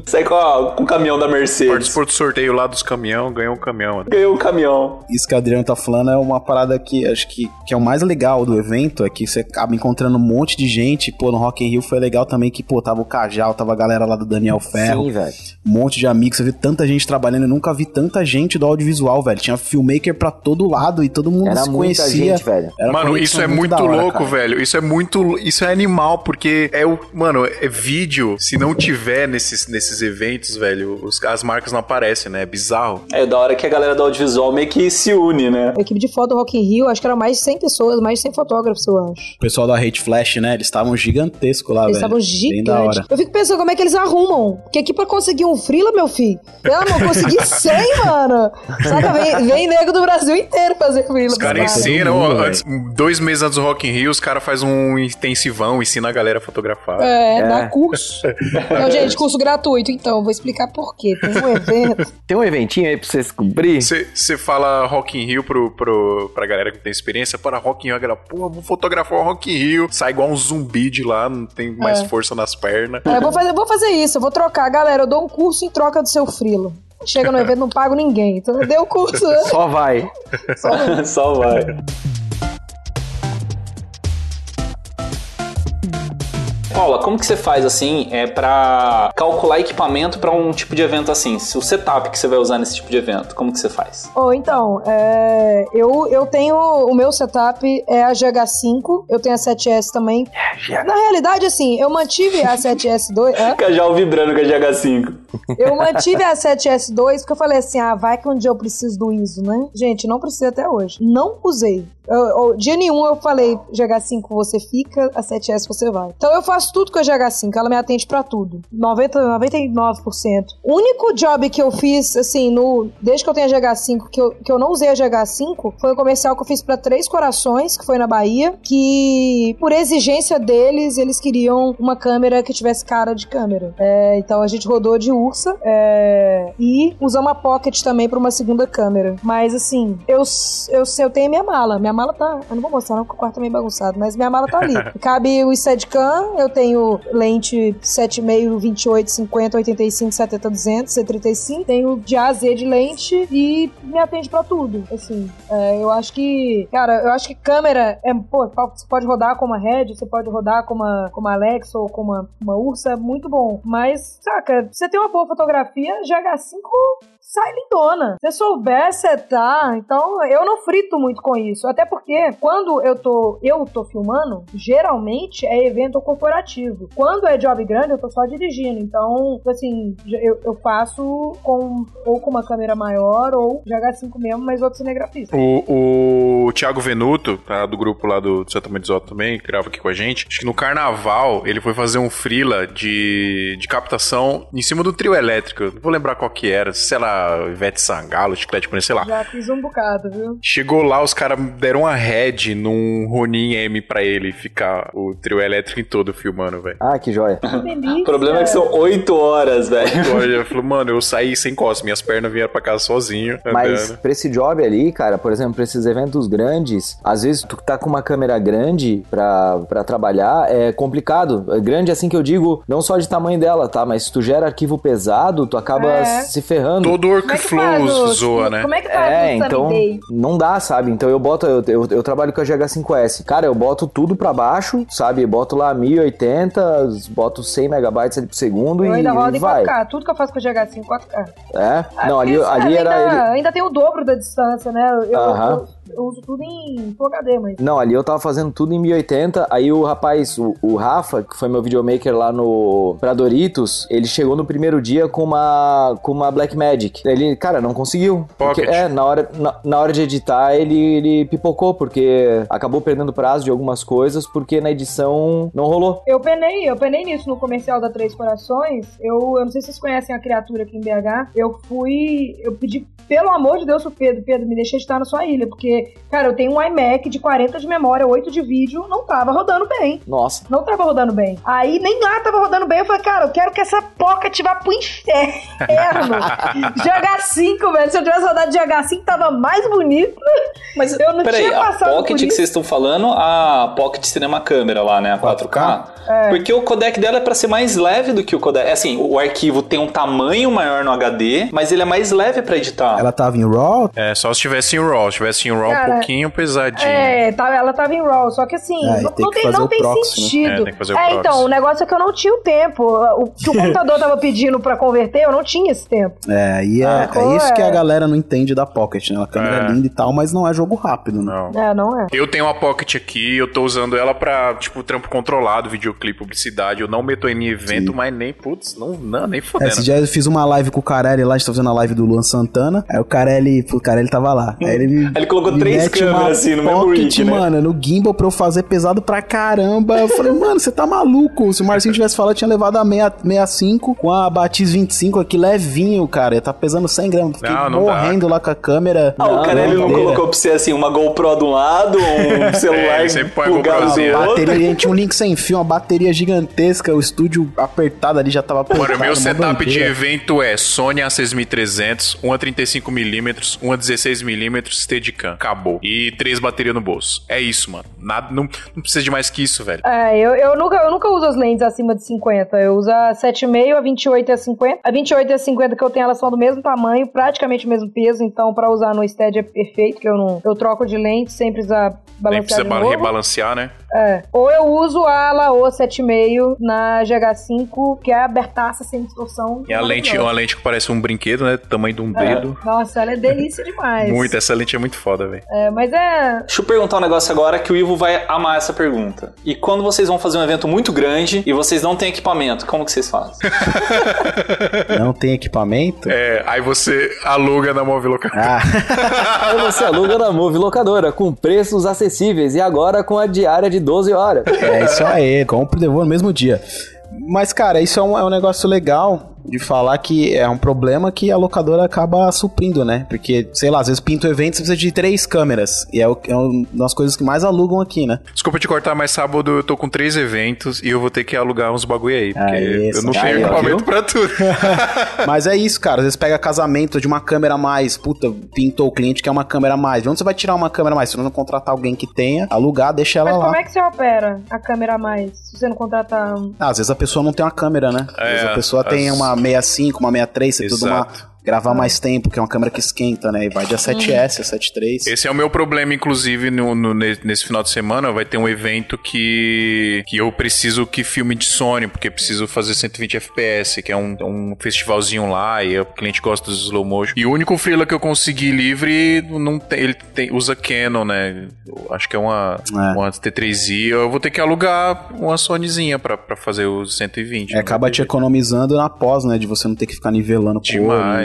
Speaker 3: Sai com, com o caminhão da Mercedes.
Speaker 1: Participou do sorteio lá dos caminhão, ganhou um caminhão. né?
Speaker 3: Ganhou o caminhão.
Speaker 4: Isso que o Adriano tá falando é uma parada que acho que, que é o mais legal do evento, é que você acaba encontrando um monte de gente. Pô, no Rock in Rio foi legal também que, pô, tava o Cajal, tava a galera lá do Daniel Ferro.
Speaker 2: Sim, velho.
Speaker 4: Um monte de amigos, você viu tanta gente trabalhando, eu nunca vi tanta gente do audiovisual, velho. Tinha filmmaker pra todo lado e todo mundo
Speaker 2: Era
Speaker 4: se
Speaker 2: muita
Speaker 4: conhecia.
Speaker 2: gente, velho.
Speaker 4: Era
Speaker 1: Mano, isso é muito,
Speaker 4: da hora,
Speaker 1: louco,
Speaker 4: cara.
Speaker 1: velho. Isso é muito. Isso é animal, porque é o. Mano, é vídeo. Se não tiver nesses, nesses eventos, velho, os- as marcas não aparecem, né? É bizarro.
Speaker 3: É da hora que a galera do audiovisual meio que se une, né?
Speaker 5: A equipe de foto do Rock in Rio, acho que era mais de 100 pessoas, mais de 100 fotógrafos, eu acho.
Speaker 4: O pessoal da Hate Flash, né? Eles estavam gigantescos lá,
Speaker 5: Eles
Speaker 4: velho.
Speaker 5: estavam
Speaker 4: Bem da
Speaker 5: gigantes.
Speaker 4: hora.
Speaker 5: Eu fico pensando como é que eles arrumam. Porque aqui pra conseguir um frila, meu filho, pelo amor, consegui 100, mano. Saca? Vem, vem nego do Brasil inteiro fazer frila.
Speaker 1: Os caras
Speaker 5: cara.
Speaker 1: ensinam, dois meses antes do Rock in Rio, os caras fazem um intensivão, ensina a galera a fotografar.
Speaker 5: É,
Speaker 2: É.
Speaker 5: dá curso. Não, gente, curso gratuito, então. Vou explicar por quê. Tem um evento.
Speaker 2: Tem um eventinho aí pra você descobrir?
Speaker 1: Você fala Rock in Rio pro, pro, pra galera que tem experiência, para Rock in Rio, a galera, pô, vou fotografar o Rock in Rio, sai igual um zumbi de lá, não tem mais
Speaker 5: É.
Speaker 1: força nas pernas.
Speaker 5: É, eu vou fazer, vou fazer isso, eu vou trocar. Galera, eu dou um curso em troca do seu frilo. Chega no evento, não pago ninguém. Então deu o curso, né?
Speaker 2: Só vai.
Speaker 3: Só vai. Paula, como que você faz assim é para calcular equipamento para um tipo de evento assim? Se o setup que você vai usar nesse tipo de evento, como que você faz?
Speaker 5: Oh, então, é, eu, eu tenho o meu setup é a GH5, eu tenho a 7S também. Na realidade, assim, eu mantive a 7S2. É?
Speaker 3: Cajal vibrando com a GH5.
Speaker 5: Eu mantive a 7S2 porque eu falei assim: ah, vai que um dia eu preciso do ISO, né? Gente, não precisei até hoje. Não usei. Eu, eu, dia nenhum eu falei: GH5 você fica, a 7S você vai. Então eu faço tudo com a GH5, ela me atende pra tudo. 90, 99%. O único job que eu fiz, assim, no, desde que eu tenho a GH5, que eu, que eu não usei a GH5, foi um comercial que eu fiz pra Três Corações, que foi na Bahia, que por exigência deles, eles queriam uma câmera que tivesse cara de câmera. É, então a gente rodou de Ursa é, e usamos a Pocket também pra uma segunda câmera. Mas assim, eu, eu, eu tenho minha mala. Minha mala tá. Eu não vou mostrar, não, porque o quarto tá meio bagunçado, mas minha mala tá ali. Cabe o Steadicam, eu tenho lente 7,5, 28, 50, 85, 70, 200, C35. Tenho de A a Z de lente e me atende pra tudo. Assim, é, eu acho que. Cara, eu acho que câmera é. Pô, você pode rodar com uma Red, você pode rodar com uma, com uma Alexa ou com uma, uma Ursa, é muito bom. Mas, saca, você tem uma boa fotografia, GH5 sai lindona. Se souber setar, então eu não frito muito com isso. Até porque quando eu tô, eu tô filmando, geralmente é evento corporativo. Quando é job grande, eu tô só dirigindo. Então, assim, eu, eu faço com ou com uma câmera maior ou GH5 mesmo, mas outro cinegrafista.
Speaker 1: O, o Thiago Venuto, tá, do grupo lá do, do Medisoto também, grava aqui com a gente, acho que no carnaval ele foi fazer um freela de, de captação em cima do trio elétrico. Não vou lembrar qual que era, sei lá, Ivete Sangalo, Chiclete com sei lá.
Speaker 5: Já fiz um bocado, viu?
Speaker 1: Chegou lá, os caras deram uma head num Ronin M pra ele ficar o trio elétrico em todo filmando, velho.
Speaker 2: Ah, que joia.
Speaker 3: O problema é que são 8 horas, velho.
Speaker 1: Ele falou, mano, eu saí sem costas, minhas pernas vieram pra casa sozinho.
Speaker 2: Mas
Speaker 1: andando.
Speaker 2: pra esse job ali, cara, por exemplo, pra esses eventos grandes, às vezes tu tá com uma câmera grande pra, pra trabalhar, é complicado. É grande assim que eu digo, não só de tamanho dela, tá? Mas se tu gera arquivo pesado, tu acaba
Speaker 5: É.
Speaker 2: se ferrando.
Speaker 1: Todo
Speaker 5: Como é
Speaker 1: zoa, né?
Speaker 5: Como é que faz
Speaker 2: É, então
Speaker 5: Day?
Speaker 2: não dá, sabe? Então eu boto, eu, eu, eu trabalho com a GH5S. Cara, eu boto tudo pra baixo, sabe? Boto lá 1080, boto 100 megabytes ali por segundo
Speaker 5: Eu
Speaker 2: e
Speaker 5: ainda rodo em
Speaker 2: vai.
Speaker 5: 4K. Tudo que eu faço com a GH5 4K.
Speaker 2: É?
Speaker 5: Ah,
Speaker 2: Não, ali, ali era
Speaker 5: ainda,
Speaker 2: ele.
Speaker 5: ainda tem o dobro da distância, né? Eu,
Speaker 2: Aham.
Speaker 5: eu- eu uso tudo em Full HD, mas.
Speaker 2: Não, ali eu tava fazendo tudo em 1080. Aí o rapaz, o, o Rafa, que foi meu videomaker lá no pra Doritos, ele chegou no primeiro dia com uma com uma Blackmagic. Ele, cara, não conseguiu. Porque, é, na hora, na, na hora de editar, ele, ele pipocou, porque acabou perdendo prazo de algumas coisas, porque na edição não rolou.
Speaker 5: Eu penei, eu penei nisso no comercial da Três Corações. Eu, eu não sei se vocês conhecem a criatura aqui em BH. Eu fui. Eu pedi, pelo amor de Deus, pro Pedro, Pedro, me deixa editar na sua ilha. Porque, cara, eu tenho um iMac de 40 de memória, 8 de vídeo, não tava rodando bem.
Speaker 2: Nossa.
Speaker 5: Não tava rodando bem. Aí nem lá tava rodando bem. Eu falei, cara, eu quero que essa pocket vá pro inferno. GH5, velho. Se eu tivesse rodado de GH5, tava mais bonito.
Speaker 3: Mas
Speaker 5: Eu não
Speaker 3: peraí,
Speaker 5: tinha
Speaker 3: a
Speaker 5: passado
Speaker 3: Pocket
Speaker 5: por
Speaker 3: que vocês estão falando, a Pocket Cinema Câmera lá, né? A 4K.
Speaker 5: É.
Speaker 3: Porque o codec dela é pra ser mais leve do que o codec. Assim, o arquivo tem um tamanho maior no HD, mas ele é mais leve pra editar.
Speaker 4: Ela tava em RAW,
Speaker 1: É, só se tivesse em RAW. Se tivesse em RAW um
Speaker 5: Cara,
Speaker 1: pouquinho pesadinho.
Speaker 5: É, tá- ela tava em RAW, só que assim,
Speaker 4: É, e
Speaker 5: não,
Speaker 4: tem
Speaker 5: não
Speaker 4: que
Speaker 5: tem,
Speaker 4: fazer
Speaker 5: não
Speaker 4: o
Speaker 5: tem
Speaker 4: proxy, né?
Speaker 5: sentido.
Speaker 1: É, tem que fazer o
Speaker 5: É,
Speaker 1: proxy.
Speaker 5: então, o negócio é que eu não tinha o tempo. O que o computador tava pedindo pra converter, eu não tinha esse tempo.
Speaker 4: É, aí é,
Speaker 5: Ah,
Speaker 4: é isso
Speaker 5: é.
Speaker 4: que a galera não entende da Pocket, né? A câmera é,
Speaker 1: É.
Speaker 4: linda e tal, mas não é jogo rápido, né?
Speaker 1: Não.
Speaker 5: É, não é.
Speaker 1: Eu tenho uma Pocket aqui, eu tô usando ela pra, tipo, trampo controlado, videoclipe, publicidade. Eu não meto em evento,
Speaker 4: Sim.
Speaker 1: mas nem, putz, não, não nem
Speaker 4: É,
Speaker 1: fodendo.
Speaker 4: esse dia eu fiz uma live com o Carelli lá, a gente tá fazendo a live do Luan Santana. Aí o Carelli, o Carelli tava lá. Aí ele, me-
Speaker 3: Aí ele colocou
Speaker 4: me
Speaker 3: três
Speaker 4: mete uma
Speaker 3: câmeras, assim, no mesmo
Speaker 4: Pocket,
Speaker 3: rig, né?
Speaker 4: mano, no gimbal pra eu fazer pesado pra caramba. Eu falei, mano, você tá maluco? Se o Marcinho tivesse falado, eu tinha levado a 6- 65 com a Batiz 25 aqui levinho, cara. Tá pesando 100 gramas. Fiquei
Speaker 1: Não, não dá,
Speaker 4: morrendo lá com a câmera.
Speaker 3: Ah, o cara ele não colocou pra você assim, uma GoPro de um lado, um celular
Speaker 1: ele sempre põe a GoPro assim,
Speaker 3: outro.
Speaker 4: Bateria, a gente tinha um link sem fio, uma bateria gigantesca, o estúdio apertado ali já tava apertado.
Speaker 1: Mano, o meu setup de
Speaker 4: bandeira.
Speaker 1: evento é Sony A6300, uma 35mm, uma 16mm Steadicam. Acabou. E três baterias no bolso. É isso, mano. Nada, não, não precisa de mais que isso, velho.
Speaker 5: É, eu, eu, nunca, eu nunca uso as lentes acima de 50. Eu uso a 7,5, a 28 e a 50. A 28 e a 50 que eu tenho, elas são do mesmo tamanho, praticamente o mesmo peso. Então, pra usar no stead é perfeito, que eu não eu troco de lente sem precisar
Speaker 1: Nem
Speaker 5: balancear
Speaker 1: precisa ba-
Speaker 5: novo.
Speaker 1: rebalancear, né?
Speaker 5: É. Ou eu uso a Laowa 7,5 na GH5, que é abertaça sem distorção.
Speaker 1: E a lente, uma lente que parece um brinquedo, né? Tamanho de um dedo.
Speaker 5: Nossa, ela é delícia demais.
Speaker 1: Muito, essa lente é muito foda, velho.
Speaker 5: É, mas é.
Speaker 3: Deixa eu perguntar um negócio agora que o Ivo vai amar essa pergunta. E quando vocês vão fazer um evento muito grande e vocês não têm equipamento, como que vocês fazem?
Speaker 4: Não tem equipamento?
Speaker 1: É, aí você aluga na Movilocadora.
Speaker 4: Ah,
Speaker 2: Aí você aluga na Move Locadora, com preços acessíveis e agora com a diária de 12 horas.
Speaker 4: é isso aí. Compro e devolvo no mesmo dia. Mas, cara, isso é um, é um negócio legal de falar que é um problema que a locadora acaba suprindo, né? Porque, sei lá, às vezes pinta o evento você precisa de três câmeras. E é, o, é uma das coisas que mais alugam aqui, né?
Speaker 1: Desculpa te cortar, mas sábado eu tô com três eventos e eu vou ter que alugar uns bagulho aí. Porque
Speaker 4: Aí,
Speaker 1: eu não
Speaker 4: aí,
Speaker 1: tenho equipamento pra tudo.
Speaker 4: Mas é isso, cara. Às vezes pega casamento de uma câmera a mais. Puta, pintou o cliente quer uma câmera a mais. De onde você vai tirar uma câmera a mais? Se você não contratar alguém que tenha, alugar, deixa ela
Speaker 5: Mas
Speaker 4: lá.
Speaker 5: como é que você opera a câmera a mais? Se você não contratar.
Speaker 4: Ah, às vezes a pessoa não tem uma câmera, né? Às vezes
Speaker 1: É,
Speaker 4: a pessoa tem
Speaker 1: as-
Speaker 4: uma 65, uma 63, você tudo uma
Speaker 1: Exato.
Speaker 4: Gravar mais tempo, que é uma câmera que esquenta, né? E vai de A7S, A7III.
Speaker 1: Esse é o meu problema, inclusive, no, no- ne- nesse final de semana vai ter um evento que, que eu preciso que filme de Sony, porque preciso fazer 120 FPS, que é um, um festivalzinho lá, e o cliente gosta dos slow motion. E o único freela que eu consegui livre, não tem, ele tem- usa Canon, né? Acho que é uma,
Speaker 4: É.
Speaker 1: uma T3i. Eu vou ter que alugar uma Sonyzinha pra, pra fazer os 120.
Speaker 4: É, acaba te economizando na pós, né? De você não ter que ficar nivelando por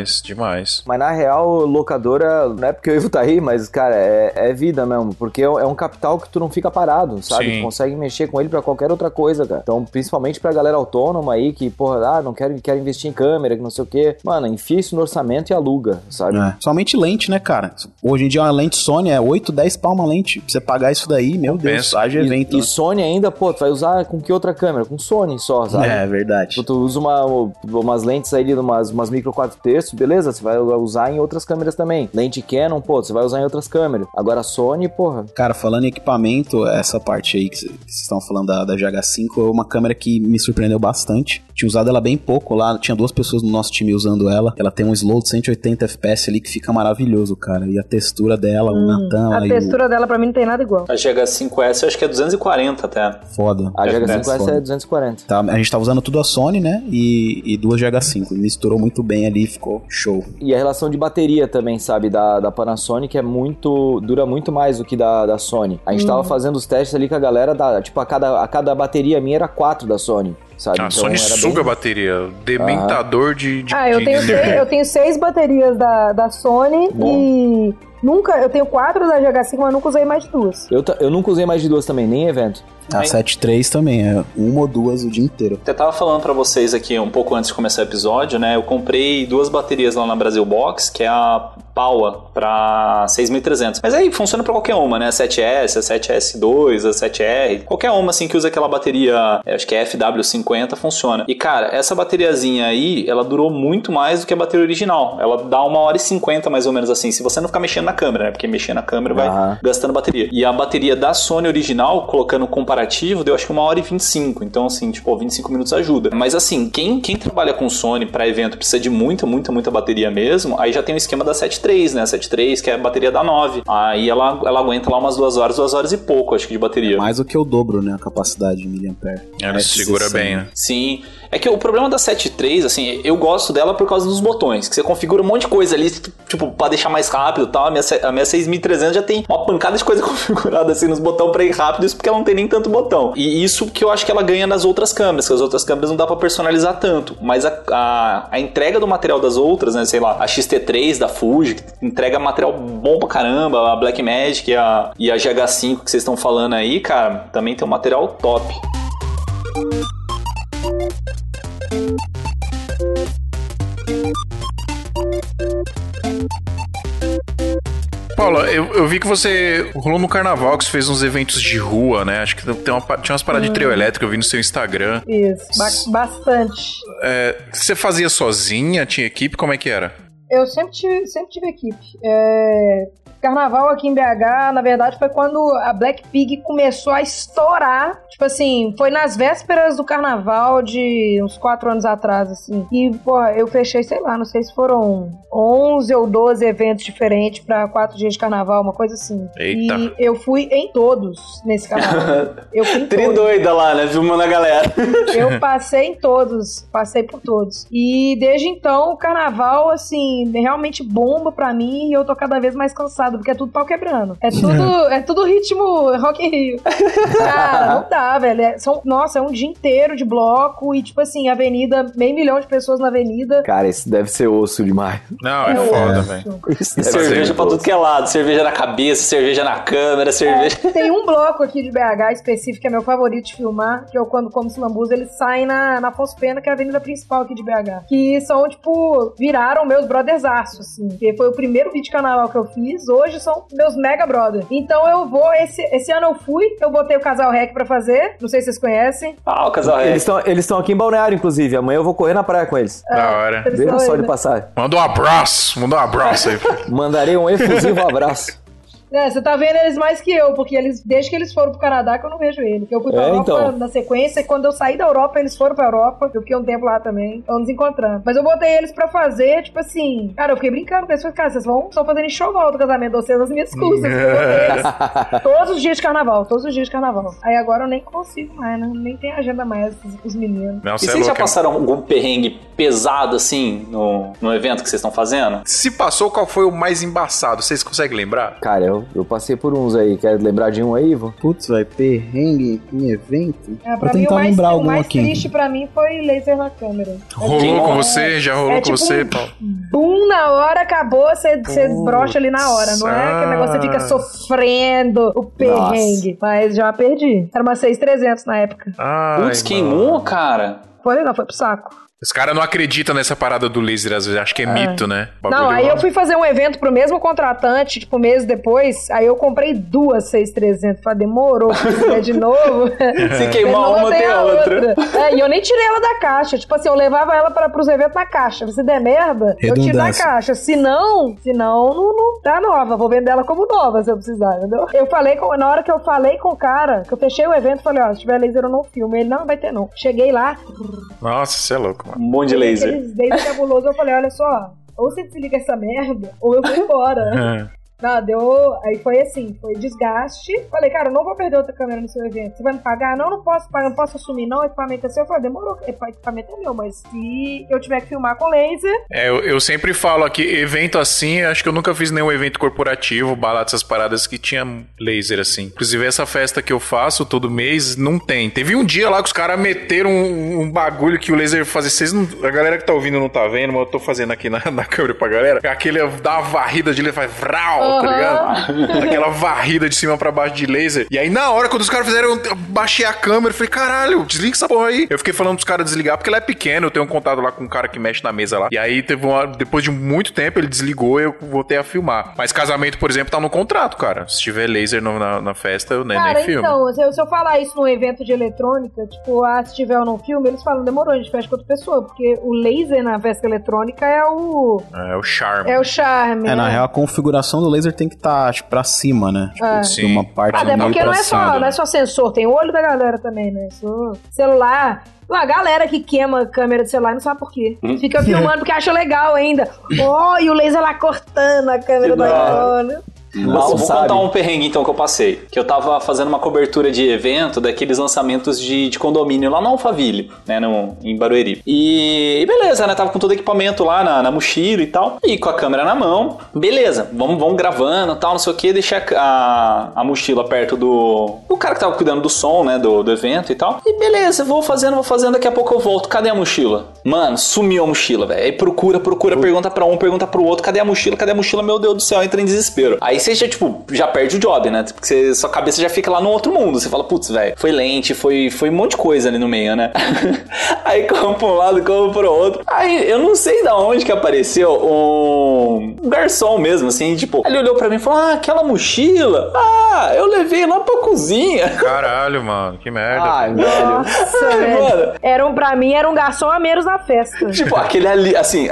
Speaker 1: Demais, demais.
Speaker 2: Mas na real, locadora, não é porque o Ivo tá aí, mas, cara, é, é vida mesmo. Porque é um capital que tu não fica parado, sabe?
Speaker 1: Sim.
Speaker 2: Tu consegue mexer com ele pra qualquer outra coisa, cara. Então, principalmente pra galera autônoma aí que, porra, ah, não quero, quero investir em câmera, que não sei o quê. Mano, enfia isso no orçamento e aluga, sabe?
Speaker 4: É. Somente lente, né, cara? Hoje em dia uma lente Sony é 8, 10 pau uma lente. Pra você pagar isso daí, meu Deus, haja
Speaker 2: E,
Speaker 4: evento.
Speaker 2: e
Speaker 4: né?
Speaker 2: Sony ainda, pô, tu vai usar com que outra câmera? Com Sony só, sabe?
Speaker 4: É, verdade.
Speaker 2: Tipo, Tu usa uma, umas lentes aí, umas, umas micro 4 terços, beleza? Você vai usar em outras câmeras também. Lente Canon, pô, você vai usar em outras câmeras. Agora Sony, porra.
Speaker 4: Cara, falando em equipamento, essa parte aí que vocês estão falando da, da GH5 é uma câmera que me surpreendeu bastante. Tinha usado ela bem pouco lá, tinha duas pessoas no nosso time usando ela. Ela tem um slow de 180 FPS ali que fica maravilhoso, cara. E a textura dela, o Natan
Speaker 5: A textura dela pra mim não tem nada igual.
Speaker 3: A GH5S eu acho que é 240 até.
Speaker 4: o foda.
Speaker 2: A GH5S
Speaker 4: foda.
Speaker 2: é 240.
Speaker 4: Tá, a gente tava usando tudo a Sony, né? E, e duas GH5. Misturou muito bem ali, ficou show.
Speaker 2: E a relação de bateria também, sabe, da, da Panasonic é muito. dura muito mais do que da, da Sony. A gente tava fazendo os testes ali com a galera, da, tipo, a cada, a cada bateria minha era 4 da Sony, sabe?
Speaker 1: A Sony
Speaker 2: era
Speaker 1: suga a
Speaker 2: bem-
Speaker 1: bateria. Dementador de, de.
Speaker 5: Ah, eu
Speaker 1: de
Speaker 5: tenho, seis, eu tenho seis baterias da, da Sony
Speaker 2: Bom.
Speaker 5: e nunca. Eu tenho quatro da GH5, mas nunca usei mais de duas.
Speaker 2: Eu, eu nunca usei mais de duas também, nem em evento.
Speaker 4: A 7.3 também, é uma ou duas o dia inteiro.
Speaker 3: Eu tava falando pra vocês aqui um pouco antes de começar o episódio, né? Eu comprei duas baterias lá na Brasil Box, que é a Paua pra 6300. Mas aí funciona pra qualquer uma, né? A 7S, a 7S2, a 7R, qualquer uma assim que usa aquela bateria, eu acho que é FW50, funciona. E cara, essa bateriazinha aí, ela durou muito mais do que a bateria original. Ela dá uma hora e cinquenta mais ou menos assim, se você não ficar mexendo na câmera, né? Porque mexer na câmera vai
Speaker 2: Aham.
Speaker 3: gastando bateria. E a bateria da Sony original, colocando o comparativo, deu acho que uma hora e 25. Então, assim, tipo, 25 minutos ajuda. Mas assim, quem, quem trabalha com Sony pra evento precisa de muita, muita, muita bateria mesmo, aí já tem o esquema da 7.3, né? A 7.3, que é a bateria da 9. Aí ela, ela aguenta lá umas duas horas, duas horas e pouco, acho que, de bateria.
Speaker 4: Mais do que o dobro, né? A capacidade de miliampere.
Speaker 1: Ela se segura bem, né?
Speaker 3: Sim. É que o problema da 7.3, assim, eu gosto dela por causa dos botões, que você configura um monte de coisa ali, tipo, pra deixar mais rápido e tal. A minha, a minha 6300 já tem uma pancada de coisa configurada assim nos botões pra ir rápido, isso porque ela não tem nem tanto botão. E isso que eu acho que ela ganha nas outras câmeras, que as outras câmeras não dá pra personalizar tanto. Mas a, a, a entrega do material das outras, né, sei lá, a XT3 da Fuji, que entrega material bom pra caramba, a Blackmagic e a, e a GH5 que vocês estão falando aí, cara, também tem um material top.
Speaker 1: Paula, eu, eu vi que você rolou no carnaval, que você fez uns eventos de rua, né? Acho que tem uma, tinha umas paradas de trio elétrico, eu vi no seu Instagram.
Speaker 5: Isso, ba- bastante.
Speaker 1: É, você fazia sozinha? Tinha equipe? Como é que era?
Speaker 5: Eu sempre tive, sempre tive equipe. É, Carnaval aqui em BH, na verdade, foi quando a Black Pig começou a estourar. Tipo assim, foi nas vésperas do carnaval de uns quatro anos atrás, assim. E, pô, eu fechei, sei lá, não sei se foram 11 ou 12 eventos diferentes pra quatro dias de carnaval, uma coisa assim.
Speaker 1: Eita.
Speaker 5: E eu fui em todos nesse carnaval. Eu fui em
Speaker 3: Tri
Speaker 5: todos.
Speaker 3: doida lá, né? Filmando a galera.
Speaker 5: Eu passei em todos, passei por todos. E desde então, o carnaval, assim, realmente bomba pra mim e eu tô cada vez mais cansado, porque é tudo pau quebrando. É tudo, é tudo ritmo Rock in Rio. Cara, não dá, velho. É- são, nossa, é um dia inteiro de bloco e, tipo assim, avenida, meio milhão de pessoas na avenida.
Speaker 2: Cara, isso deve ser osso demais.
Speaker 1: Não, é
Speaker 5: Eu
Speaker 1: foda, velho.
Speaker 3: Cerveja pra tudo que é lado. Cerveja na cabeça, cerveja na câmera, cerveja.
Speaker 5: Tem um bloco aqui de BH específico que é meu favorito de filmar, que eu, quando como Silambuza, eles saem na, na Afonso Pena, que é a avenida principal aqui de BH. Que são, tipo, viraram meus brothersaços, assim. Que foi o primeiro vídeo de carnaval que eu fiz, hoje são meus mega brother. Então eu vou, esse, esse ano eu fui, eu botei o Casal Rec pra fazer, não sei se vocês conhecem.
Speaker 3: Ah, o casal
Speaker 2: Eles
Speaker 3: é.
Speaker 2: estão eles estão aqui em Balneário, inclusive. Amanhã eu vou correr na praia com eles.
Speaker 1: Da hora.
Speaker 5: Eles
Speaker 2: Veja
Speaker 5: são
Speaker 2: só de
Speaker 5: né?
Speaker 2: passagem.
Speaker 1: Manda um abraço, manda um abraço aí.
Speaker 2: Mandarei um efusivo abraço.
Speaker 5: É, você tá vendo eles mais que eu, porque eles, desde que eles foram pro Canadá que eu não vejo eles. Eu fui pra
Speaker 2: É,
Speaker 5: Europa
Speaker 2: então.
Speaker 5: na sequência, e quando eu saí da Europa, eles foram pra Europa. Eu fiquei um tempo lá também. Então nos encontrando. Mas eu botei eles pra fazer, tipo assim. Cara, eu fiquei brincando com eles. Falei, cara, vocês vão só fazendo enxoval do casamento de vocês nas minhas custas. Todos os dias de carnaval, todos os dias de carnaval. Aí agora eu nem consigo mais, né? Nem tem agenda mais os, os meninos.
Speaker 1: Não,
Speaker 3: E
Speaker 1: é
Speaker 3: vocês já
Speaker 1: louco.
Speaker 3: passaram algum perrengue pesado assim no, no evento que vocês estão fazendo?
Speaker 1: Se passou, qual foi o mais embaçado? Vocês conseguem lembrar?
Speaker 2: Cara, eu, eu passei por uns aí. Quer lembrar de um aí, Ivo?
Speaker 4: Putz, vai perrengue em evento?
Speaker 5: É, pra o
Speaker 4: tentar
Speaker 5: mais,
Speaker 4: lembrar
Speaker 5: o
Speaker 4: algum
Speaker 5: mais
Speaker 4: aqui.
Speaker 5: triste pra mim foi laser na câmera.
Speaker 1: Rolou com você? Já rolou
Speaker 5: é
Speaker 1: com
Speaker 5: tipo
Speaker 1: você,
Speaker 5: um-
Speaker 1: Paulo?
Speaker 5: Bum, na hora acabou, você brocha ali na hora. Não é aquele negócio que fica sofrendo o perrengue. Mas já perdi. Era uma 6300 na época.
Speaker 1: Ai,
Speaker 3: Putz, queimou, cara.
Speaker 5: Foi, não, foi pro saco.
Speaker 1: Os caras não acreditam nessa parada do laser, às vezes. Acho que é, mito, né? Bagulho
Speaker 5: Não, aí eu fui fazer um evento pro mesmo contratante, tipo, meses depois. Aí eu comprei duas 6300. Falei, demorou pra fizer de novo.
Speaker 3: Se queimar
Speaker 5: Não,
Speaker 3: uma, tem a outra.
Speaker 5: É, e eu nem tirei ela da caixa. Tipo assim, eu levava ela para pros eventos na caixa. Se der merda, eu tiro da
Speaker 4: Redundância.
Speaker 5: caixa. Se não, se não, não, não tá nova. Vou vender ela como nova se eu precisar, entendeu? Eu falei com, na hora que eu falei com o cara, que eu fechei o evento, falei, ó, se tiver laser eu não filmo. Ele, não, vai ter não. Cheguei lá,
Speaker 1: Nossa, você é louco, mano.
Speaker 3: Um monte de laser.
Speaker 5: laser cabuloso, eu falei, olha só, ou você desliga essa merda, ou eu vou embora. Não, deu. Aí foi assim, foi desgaste. Falei, cara, eu não vou perder outra câmera no seu evento. Você vai me pagar? Não, não posso pagar, não posso assumir, não. O equipamento é seu. Eu falei, demorou, equipamento é meu, mas se eu tiver que filmar com laser,
Speaker 1: É, eu, eu sempre falo aqui, evento assim, acho que eu nunca fiz nenhum evento corporativo, balada, essas paradas que tinha laser assim. Inclusive, essa festa que eu faço todo mês, não tem. Teve um dia lá que os caras meteram um, um bagulho que o laser fazia. Vocês não, a galera que tá ouvindo não tá vendo, mas eu tô fazendo aqui na, na câmera pra galera. Aquele dá uma varrida de laser, faz vral, tá ligado? Aquela varrida de cima pra baixo de laser. E aí, na hora, quando os caras fizeram, eu baixei a câmera e falei, caralho, desliga essa porra aí. Eu fiquei falando pros caras desligar, porque ela é pequena, eu tenho um contato lá com um cara que mexe na mesa lá. E aí, teve uma, depois de muito tempo, ele desligou e eu voltei a filmar. Mas casamento, por exemplo, tá no contrato, cara. Se tiver laser no- na, na festa, eu nem,
Speaker 5: Cara,
Speaker 1: nem filmo.
Speaker 5: então, se eu, se eu falar isso num evento de eletrônica, tipo, ah, se tiver ou não filme, eles falam, demorou, a gente fecha com outra pessoa, porque o laser na festa eletrônica é o.
Speaker 1: É o charme.
Speaker 5: É o charme.
Speaker 4: É, na
Speaker 5: né?
Speaker 4: real, a configuração do laser tem que estar, tipo, pra cima, né? Tipo,
Speaker 5: É.
Speaker 4: tem uma parte
Speaker 5: Até
Speaker 4: meio
Speaker 5: porque
Speaker 4: pra
Speaker 5: não é,
Speaker 4: cima.
Speaker 5: só, não é só sensor, tem o olho da galera também, né? Isso- celular. Uma galera que queima a câmera de celular não sabe por quê.
Speaker 3: Hum.
Speaker 5: Fica filmando porque acha legal ainda. Oh, e o laser lá cortando a câmera do
Speaker 3: Não.
Speaker 5: iPhone.
Speaker 3: Vou
Speaker 2: sabe.
Speaker 3: contar um perrengue então que eu passei. Que eu tava fazendo uma cobertura de evento daqueles lançamentos de, de condomínio lá na Alphaville, né, no, em Barueri. E, e beleza, né? Tava com todo o equipamento lá na, na mochila e tal. E com a câmera na mão. Beleza, vamos, vamos gravando e tal, não sei o que. Deixei a, a, mochila perto do, do cara que tava cuidando do som, né? Do, do evento e tal. E beleza, vou fazendo, vou fazendo. Daqui a pouco eu volto. Cadê a mochila? Mano, sumiu a mochila, velho. Aí procura, procura, pergunta pra um, pergunta pro outro. Cadê a mochila? Cadê a mochila? Meu Deus do céu, entra em desespero. Aí você já, tipo, já perde o job, né? Porque você- sua cabeça já fica lá no outro mundo. Você fala, putz, velho, foi lente, foi, foi um monte de coisa ali no meio, né? Aí como pra um lado, como pro outro. Aí eu não sei da onde que apareceu um, garçom mesmo, assim, tipo, ele olhou pra mim e falou: Ah, aquela mochila? Ah, eu levei lá pra cozinha.
Speaker 1: Caralho, mano, que merda.
Speaker 2: Ai, velho.
Speaker 5: Nossa, velho.
Speaker 3: Mano.
Speaker 5: Era um, pra mim, era um garçom a menos na festa.
Speaker 3: Tipo, aquele ali, assim,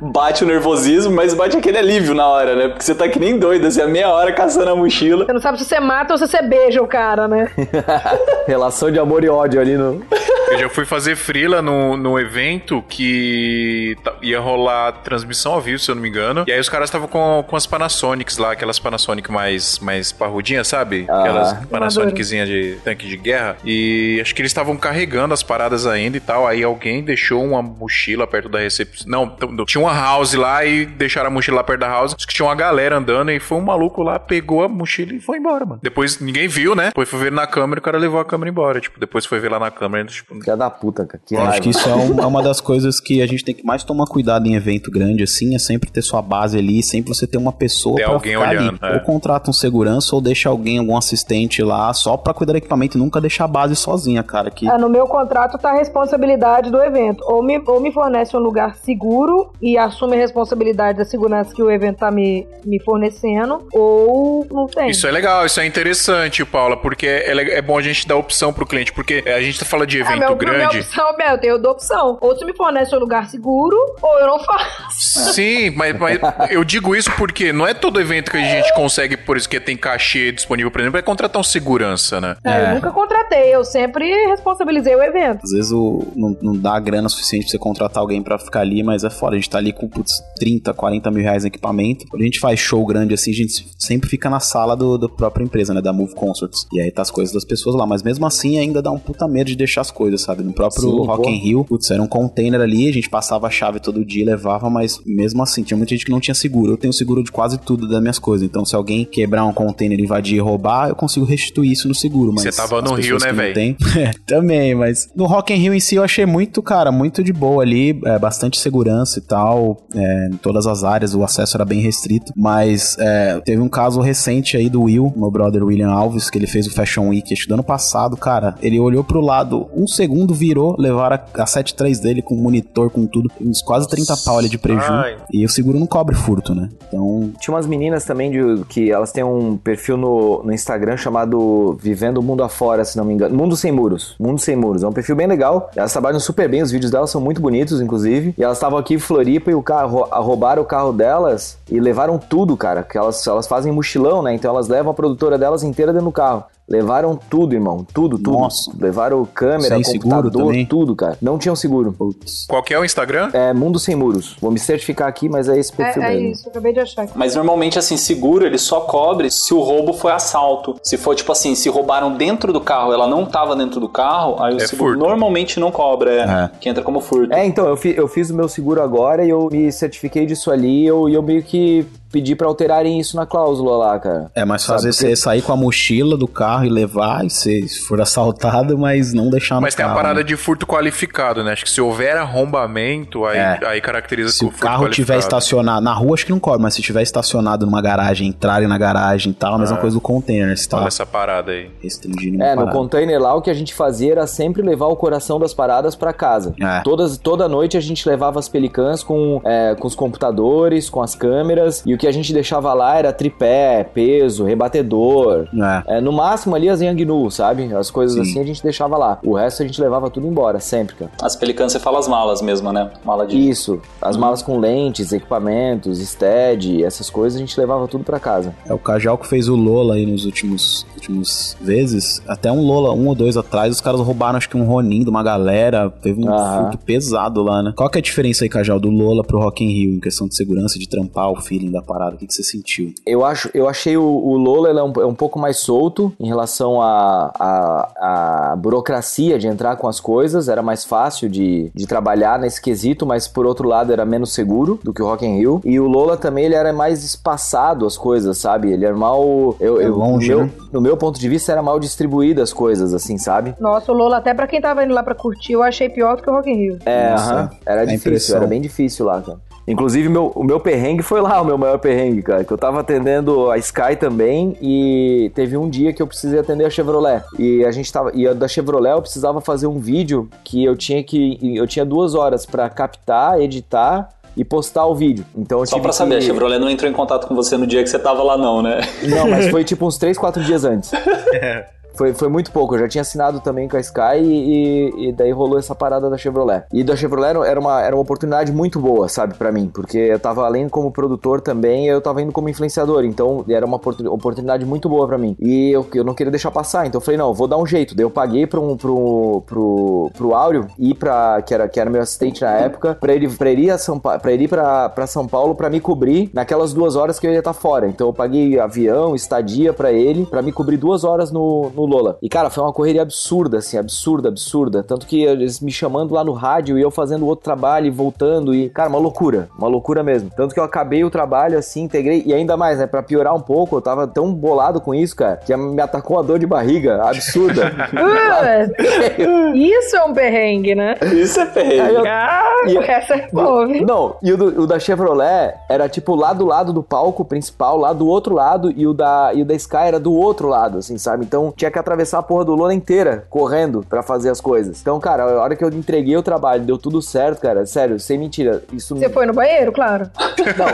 Speaker 3: bate o nervosismo, mas bate aquele alívio na hora, né? Porque você tá que nem doido, assim, meia hora caçando a mochila.
Speaker 5: Você não sabe se você mata ou se você beija o cara, né?
Speaker 2: Relação de amor e ódio ali no.
Speaker 1: Eu já fui fazer frila no, no evento que ia rolar transmissão ao vivo, se eu não me engano. E aí os caras estavam com, com as Panasonics lá, aquelas Panasonic mais, mais parrudinhas, sabe?
Speaker 2: Ah.
Speaker 1: Aquelas Panasoniczinhas de tanque de guerra. E acho que eles estavam carregando as paradas ainda e tal. Aí alguém deixou uma mochila perto da recepção. Não, tinha uma house lá e deixaram a mochila lá perto da house. Acho que tinha uma galera andando e foi um maluco lá, pegou a mochila e foi embora, mano. Depois ninguém viu, né? Depois foi ver na câmera e o cara levou a câmera embora. Tipo, depois foi ver lá na câmera e tipo,
Speaker 2: Filha da puta, cara. Que
Speaker 4: acho que isso é, um- é uma das coisas que a gente tem que mais tomar cuidado em evento grande, assim, é sempre ter sua base ali, sempre você ter uma pessoa
Speaker 1: Ter
Speaker 4: pra
Speaker 1: alguém
Speaker 4: ficar
Speaker 1: olhando,
Speaker 4: ali.
Speaker 1: é.
Speaker 4: Ou contrata um segurança, ou deixa alguém, algum assistente lá, só pra cuidar do equipamento e nunca deixar a base sozinha, cara. Que
Speaker 5: Ah, no meu contrato tá a responsabilidade do evento. Ou me, ou me fornece um lugar seguro e assume a responsabilidade da segurança que o evento tá me, me fornecendo, ou não tem.
Speaker 1: Isso é legal, isso é interessante, Paula, porque é, é bom a gente dar opção pro cliente, porque é, a gente tá falando de
Speaker 5: Ah,
Speaker 1: evento
Speaker 5: meu,
Speaker 1: grande.
Speaker 5: Minha opção, meu, eu tenho outra opção. Ou você me fornece um lugar seguro, ou eu não faço.
Speaker 1: Sim, mas, mas eu digo isso porque não é todo evento que a gente consegue, por isso que tem cachê disponível, por exemplo, é contratar um segurança, né?
Speaker 5: É, Eu nunca contratei, eu sempre responsabilizei o evento.
Speaker 4: Às vezes o, não, não dá a grana suficiente pra você contratar alguém pra ficar ali, mas é foda. A gente tá ali com putz, 30, 40 mil reais em equipamento. Quando a gente faz show grande assim, a gente sempre fica na sala do, da própria empresa, né? Da Move Concerts. E aí tá as coisas das pessoas lá. Mas mesmo assim ainda dá um puta medo de deixar as coisas, sabe? No próprio
Speaker 2: Sim,
Speaker 4: Rock
Speaker 2: pô.
Speaker 4: in Rio, putz, era um container ali, a gente passava a chave todo dia, levava, mas mesmo assim, tinha muita gente que não tinha seguro. Eu tenho seguro de quase tudo das minhas coisas. Então, se alguém quebrar um container, invadir e roubar, eu consigo restituir isso no seguro. Mas
Speaker 1: Você tava no Rio, né, véi?
Speaker 4: têm- É, também, mas no Rock in Rio em si eu achei muito, cara, muito de boa ali, é, bastante segurança e tal, é, em todas as áreas, o acesso era bem restrito, mas é, teve um caso recente aí do Will, meu brother William Alves, que ele fez o Fashion Week, acho que do ano passado, cara, ele olhou pro lado, um segundo virou, levaram a, a 7.3 dele com monitor, com tudo, uns quase 30 pau ali de preju,
Speaker 1: Ai.
Speaker 4: e o seguro não cobre furto, né? Então,
Speaker 2: Tinha umas meninas também de, que elas têm um perfil no, no Instagram chamado Vivendo o Mundo Afora, se não me engano. Mundo Sem Muros. Mundo Sem Muros. É um perfil bem legal. Elas trabalham super bem, os vídeos delas são muito bonitos, inclusive. E elas estavam aqui em Floripa e o carro, a- roubaram o carro delas e levaram tudo, cara. Que elas, elas fazem mochilão, né? Então elas levam a produtora delas inteira dentro do carro. Levaram tudo, irmão. Tudo, tudo.
Speaker 4: Nossa.
Speaker 2: Levaram câmera,
Speaker 4: Sem
Speaker 2: computador, tudo, cara. Não tinham seguro.
Speaker 4: putz.
Speaker 1: Qual que é o Instagram?
Speaker 2: É Mundo Sem Muros. Vou me certificar aqui, mas é esse perfil
Speaker 5: É, é
Speaker 2: mesmo.
Speaker 5: isso, eu acabei de achar aqui.
Speaker 3: Mas normalmente, assim, seguro ele só cobre se o roubo foi assalto. Se for, tipo assim, se roubaram dentro do carro, ela não tava dentro do carro, aí o
Speaker 1: É
Speaker 3: seguro
Speaker 1: furto.
Speaker 3: normalmente não cobra, é,
Speaker 4: É.
Speaker 3: que entra como furto.
Speaker 2: É, então, eu, fi- eu fiz o meu seguro agora e eu me certifiquei disso ali e eu, e eu meio que pedi pra alterarem isso na cláusula lá, cara.
Speaker 4: É mais fácil você sair com a mochila do carro e levar, e se for assaltado, mas não deixar no
Speaker 1: Mas tem a
Speaker 4: carro,
Speaker 1: parada
Speaker 4: né?
Speaker 1: de furto qualificado, né? Acho que se houver arrombamento, aí,
Speaker 4: É.
Speaker 1: aí caracteriza
Speaker 4: Se o
Speaker 1: furto
Speaker 4: carro tiver estacionado na rua, acho que não cobre, mas se tiver estacionado numa garagem, entrarem na garagem e tal, a mesma
Speaker 1: Ah.
Speaker 4: coisa do container, se tá
Speaker 1: Olha essa parada aí.
Speaker 4: restringindo
Speaker 2: É, no
Speaker 4: parada.
Speaker 2: container lá o que a gente fazia era sempre levar o coração das paradas pra casa.
Speaker 4: É.
Speaker 2: Todas, toda noite a gente levava as pelicãs com, é, com os computadores, com as câmeras, e o que a gente deixava lá era tripé, peso, rebatedor.
Speaker 4: É.
Speaker 2: É, no máximo ali as Yangnu, sabe? As coisas
Speaker 4: Sim.
Speaker 2: assim a gente deixava lá. O resto a gente levava tudo embora, sempre, cara.
Speaker 3: As pelicãs, você fala as malas mesmo, né? Mala de...
Speaker 2: Isso, as malas com lentes, equipamentos, stead, essas coisas a gente levava tudo pra casa.
Speaker 4: É o Cajal que fez o Lola aí nos últimos, últimos vezes. Até um Lola, um ou dois atrás, os caras roubaram acho que um Ronin de uma galera. Teve um
Speaker 2: Aham.
Speaker 4: furto pesado lá, né? Qual que é a diferença aí, Cajal, do Lola pro Rock in Rio em questão de segurança, de trampar o feeling da parada? O que, que você sentiu?
Speaker 2: Eu acho, eu achei o, o Lola ele é, um, é um pouco mais solto em relação à a, a, burocracia de entrar com as coisas, era mais fácil de, de trabalhar nesse quesito, mas por outro lado era menos seguro do que o Rock in Rio. E o Lola também ele era mais espaçado as coisas, sabe? Ele era mal, eu,
Speaker 4: É
Speaker 2: eu-
Speaker 4: longe,
Speaker 2: meu,
Speaker 4: né?
Speaker 2: no meu ponto de vista era mal distribuída as coisas, assim, sabe?
Speaker 5: Nossa, o Lola, até pra quem tava indo lá pra curtir, eu achei pior do que o Rock in Rio.
Speaker 2: É,
Speaker 4: Nossa,
Speaker 2: aham, era
Speaker 4: a
Speaker 2: difícil,
Speaker 4: impressão.
Speaker 2: era bem difícil lá, cara. Inclusive, meu, o meu perrengue foi lá, o meu maior perrengue, cara. Que eu tava atendendo a Sky também e teve um dia que eu precisei atender a Chevrolet. E a gente tava. E a da Chevrolet eu precisava fazer um vídeo que eu tinha que. Eu tinha duas horas pra captar, editar e postar o vídeo. Então eu
Speaker 3: Só pra saber, a
Speaker 2: que...
Speaker 3: Chevrolet não entrou em contato com você no dia que você tava lá, não, né?
Speaker 2: Não, mas foi tipo uns 3, 4 dias antes. Foi, foi muito pouco. Eu já tinha assinado também com a Sky e, e- e daí rolou essa parada da Chevrolet. E da Chevrolet era uma, era uma oportunidade muito boa, sabe, pra mim. Porque eu tava além como produtor também, eu tava indo como influenciador. Então era uma oportun- oportunidade muito boa pra mim. E eu, eu não queria deixar passar. Então eu falei, não, vou dar um jeito. Daí eu paguei um, pro, pro, pro Áureo ir pra. Que era, que era meu assistente na época, pra ele, pra ele ir, a São, pra, ele pra, pra São Paulo pra me cobrir naquelas duas horas que eu ia estar fora. Então eu paguei avião, estadia pra ele, pra me cobrir duas horas no, no Lola. E cara, foi uma correria absurda, assim, absurda, absurda. Tanto que eles me chamando lá no rádio e eu fazendo outro trabalho e voltando. E, cara, uma loucura, uma loucura mesmo. Tanto que eu acabei o trabalho assim, integrei. E ainda mais, né, pra piorar um pouco, eu tava tão bolado com isso, cara, que me atacou uma dor de barriga absurda.
Speaker 5: Isso é um perrengue, né?
Speaker 3: Isso é perrengue.
Speaker 2: eu-
Speaker 5: Ah,
Speaker 2: eu-
Speaker 5: essa é boa?
Speaker 2: Não, e o, do- o da Chevrolet era tipo lá do lado do palco principal, lá do outro lado, e o da, e o da Sky era do outro lado, assim, sabe? Então tinha que atravessar a porra do Lona inteira correndo pra fazer as coisas. Então, cara, a hora que eu entreguei o trabalho, deu tudo certo, cara, sério, sem mentira. Isso
Speaker 5: Você foi no banheiro, claro.
Speaker 2: não,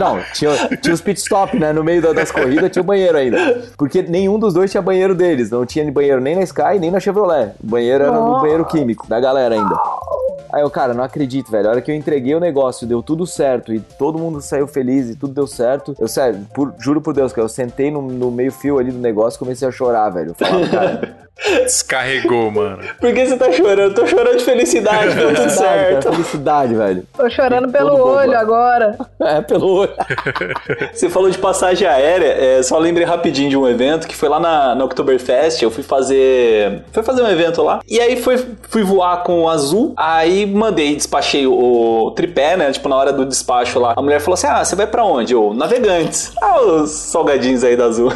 Speaker 2: não tinha, tinha os pit stop, né? No meio da- das corridas tinha o banheiro ainda. Porque nenhum dos dois tinha banheiro deles. Não tinha banheiro nem na Sky, nem na Chevrolet. O banheiro era no banheiro químico, da galera ainda. Aí eu, cara, não acredito, velho. A hora que eu entreguei o negócio, deu tudo certo e todo mundo saiu feliz e tudo deu certo. Eu, sério, por- juro por Deus, que eu sentei no, no meio fio ali do negócio e comecei a chorar, velho. Eu falava, cara,
Speaker 1: Descarregou, mano.
Speaker 3: Por que você tá chorando? Tô chorando de felicidade, deu tudo certo.
Speaker 2: cara, felicidade, velho.
Speaker 5: Tô chorando pelo
Speaker 2: Todo
Speaker 5: olho
Speaker 2: ó.
Speaker 5: agora.
Speaker 2: É, pelo olho.
Speaker 3: Você falou de passagem aérea, é, só lembrei rapidinho de um evento que foi lá na, na Oktoberfest. Eu fui fazer. Fui fazer um evento lá. E aí fui, fui voar com o azul. Aí mandei, despachei o, o tripé, né? Tipo, na hora do despacho lá. A mulher falou assim: Ah, você vai pra onde? Eu, navegantes. Ah, os salgadinhos aí da azul.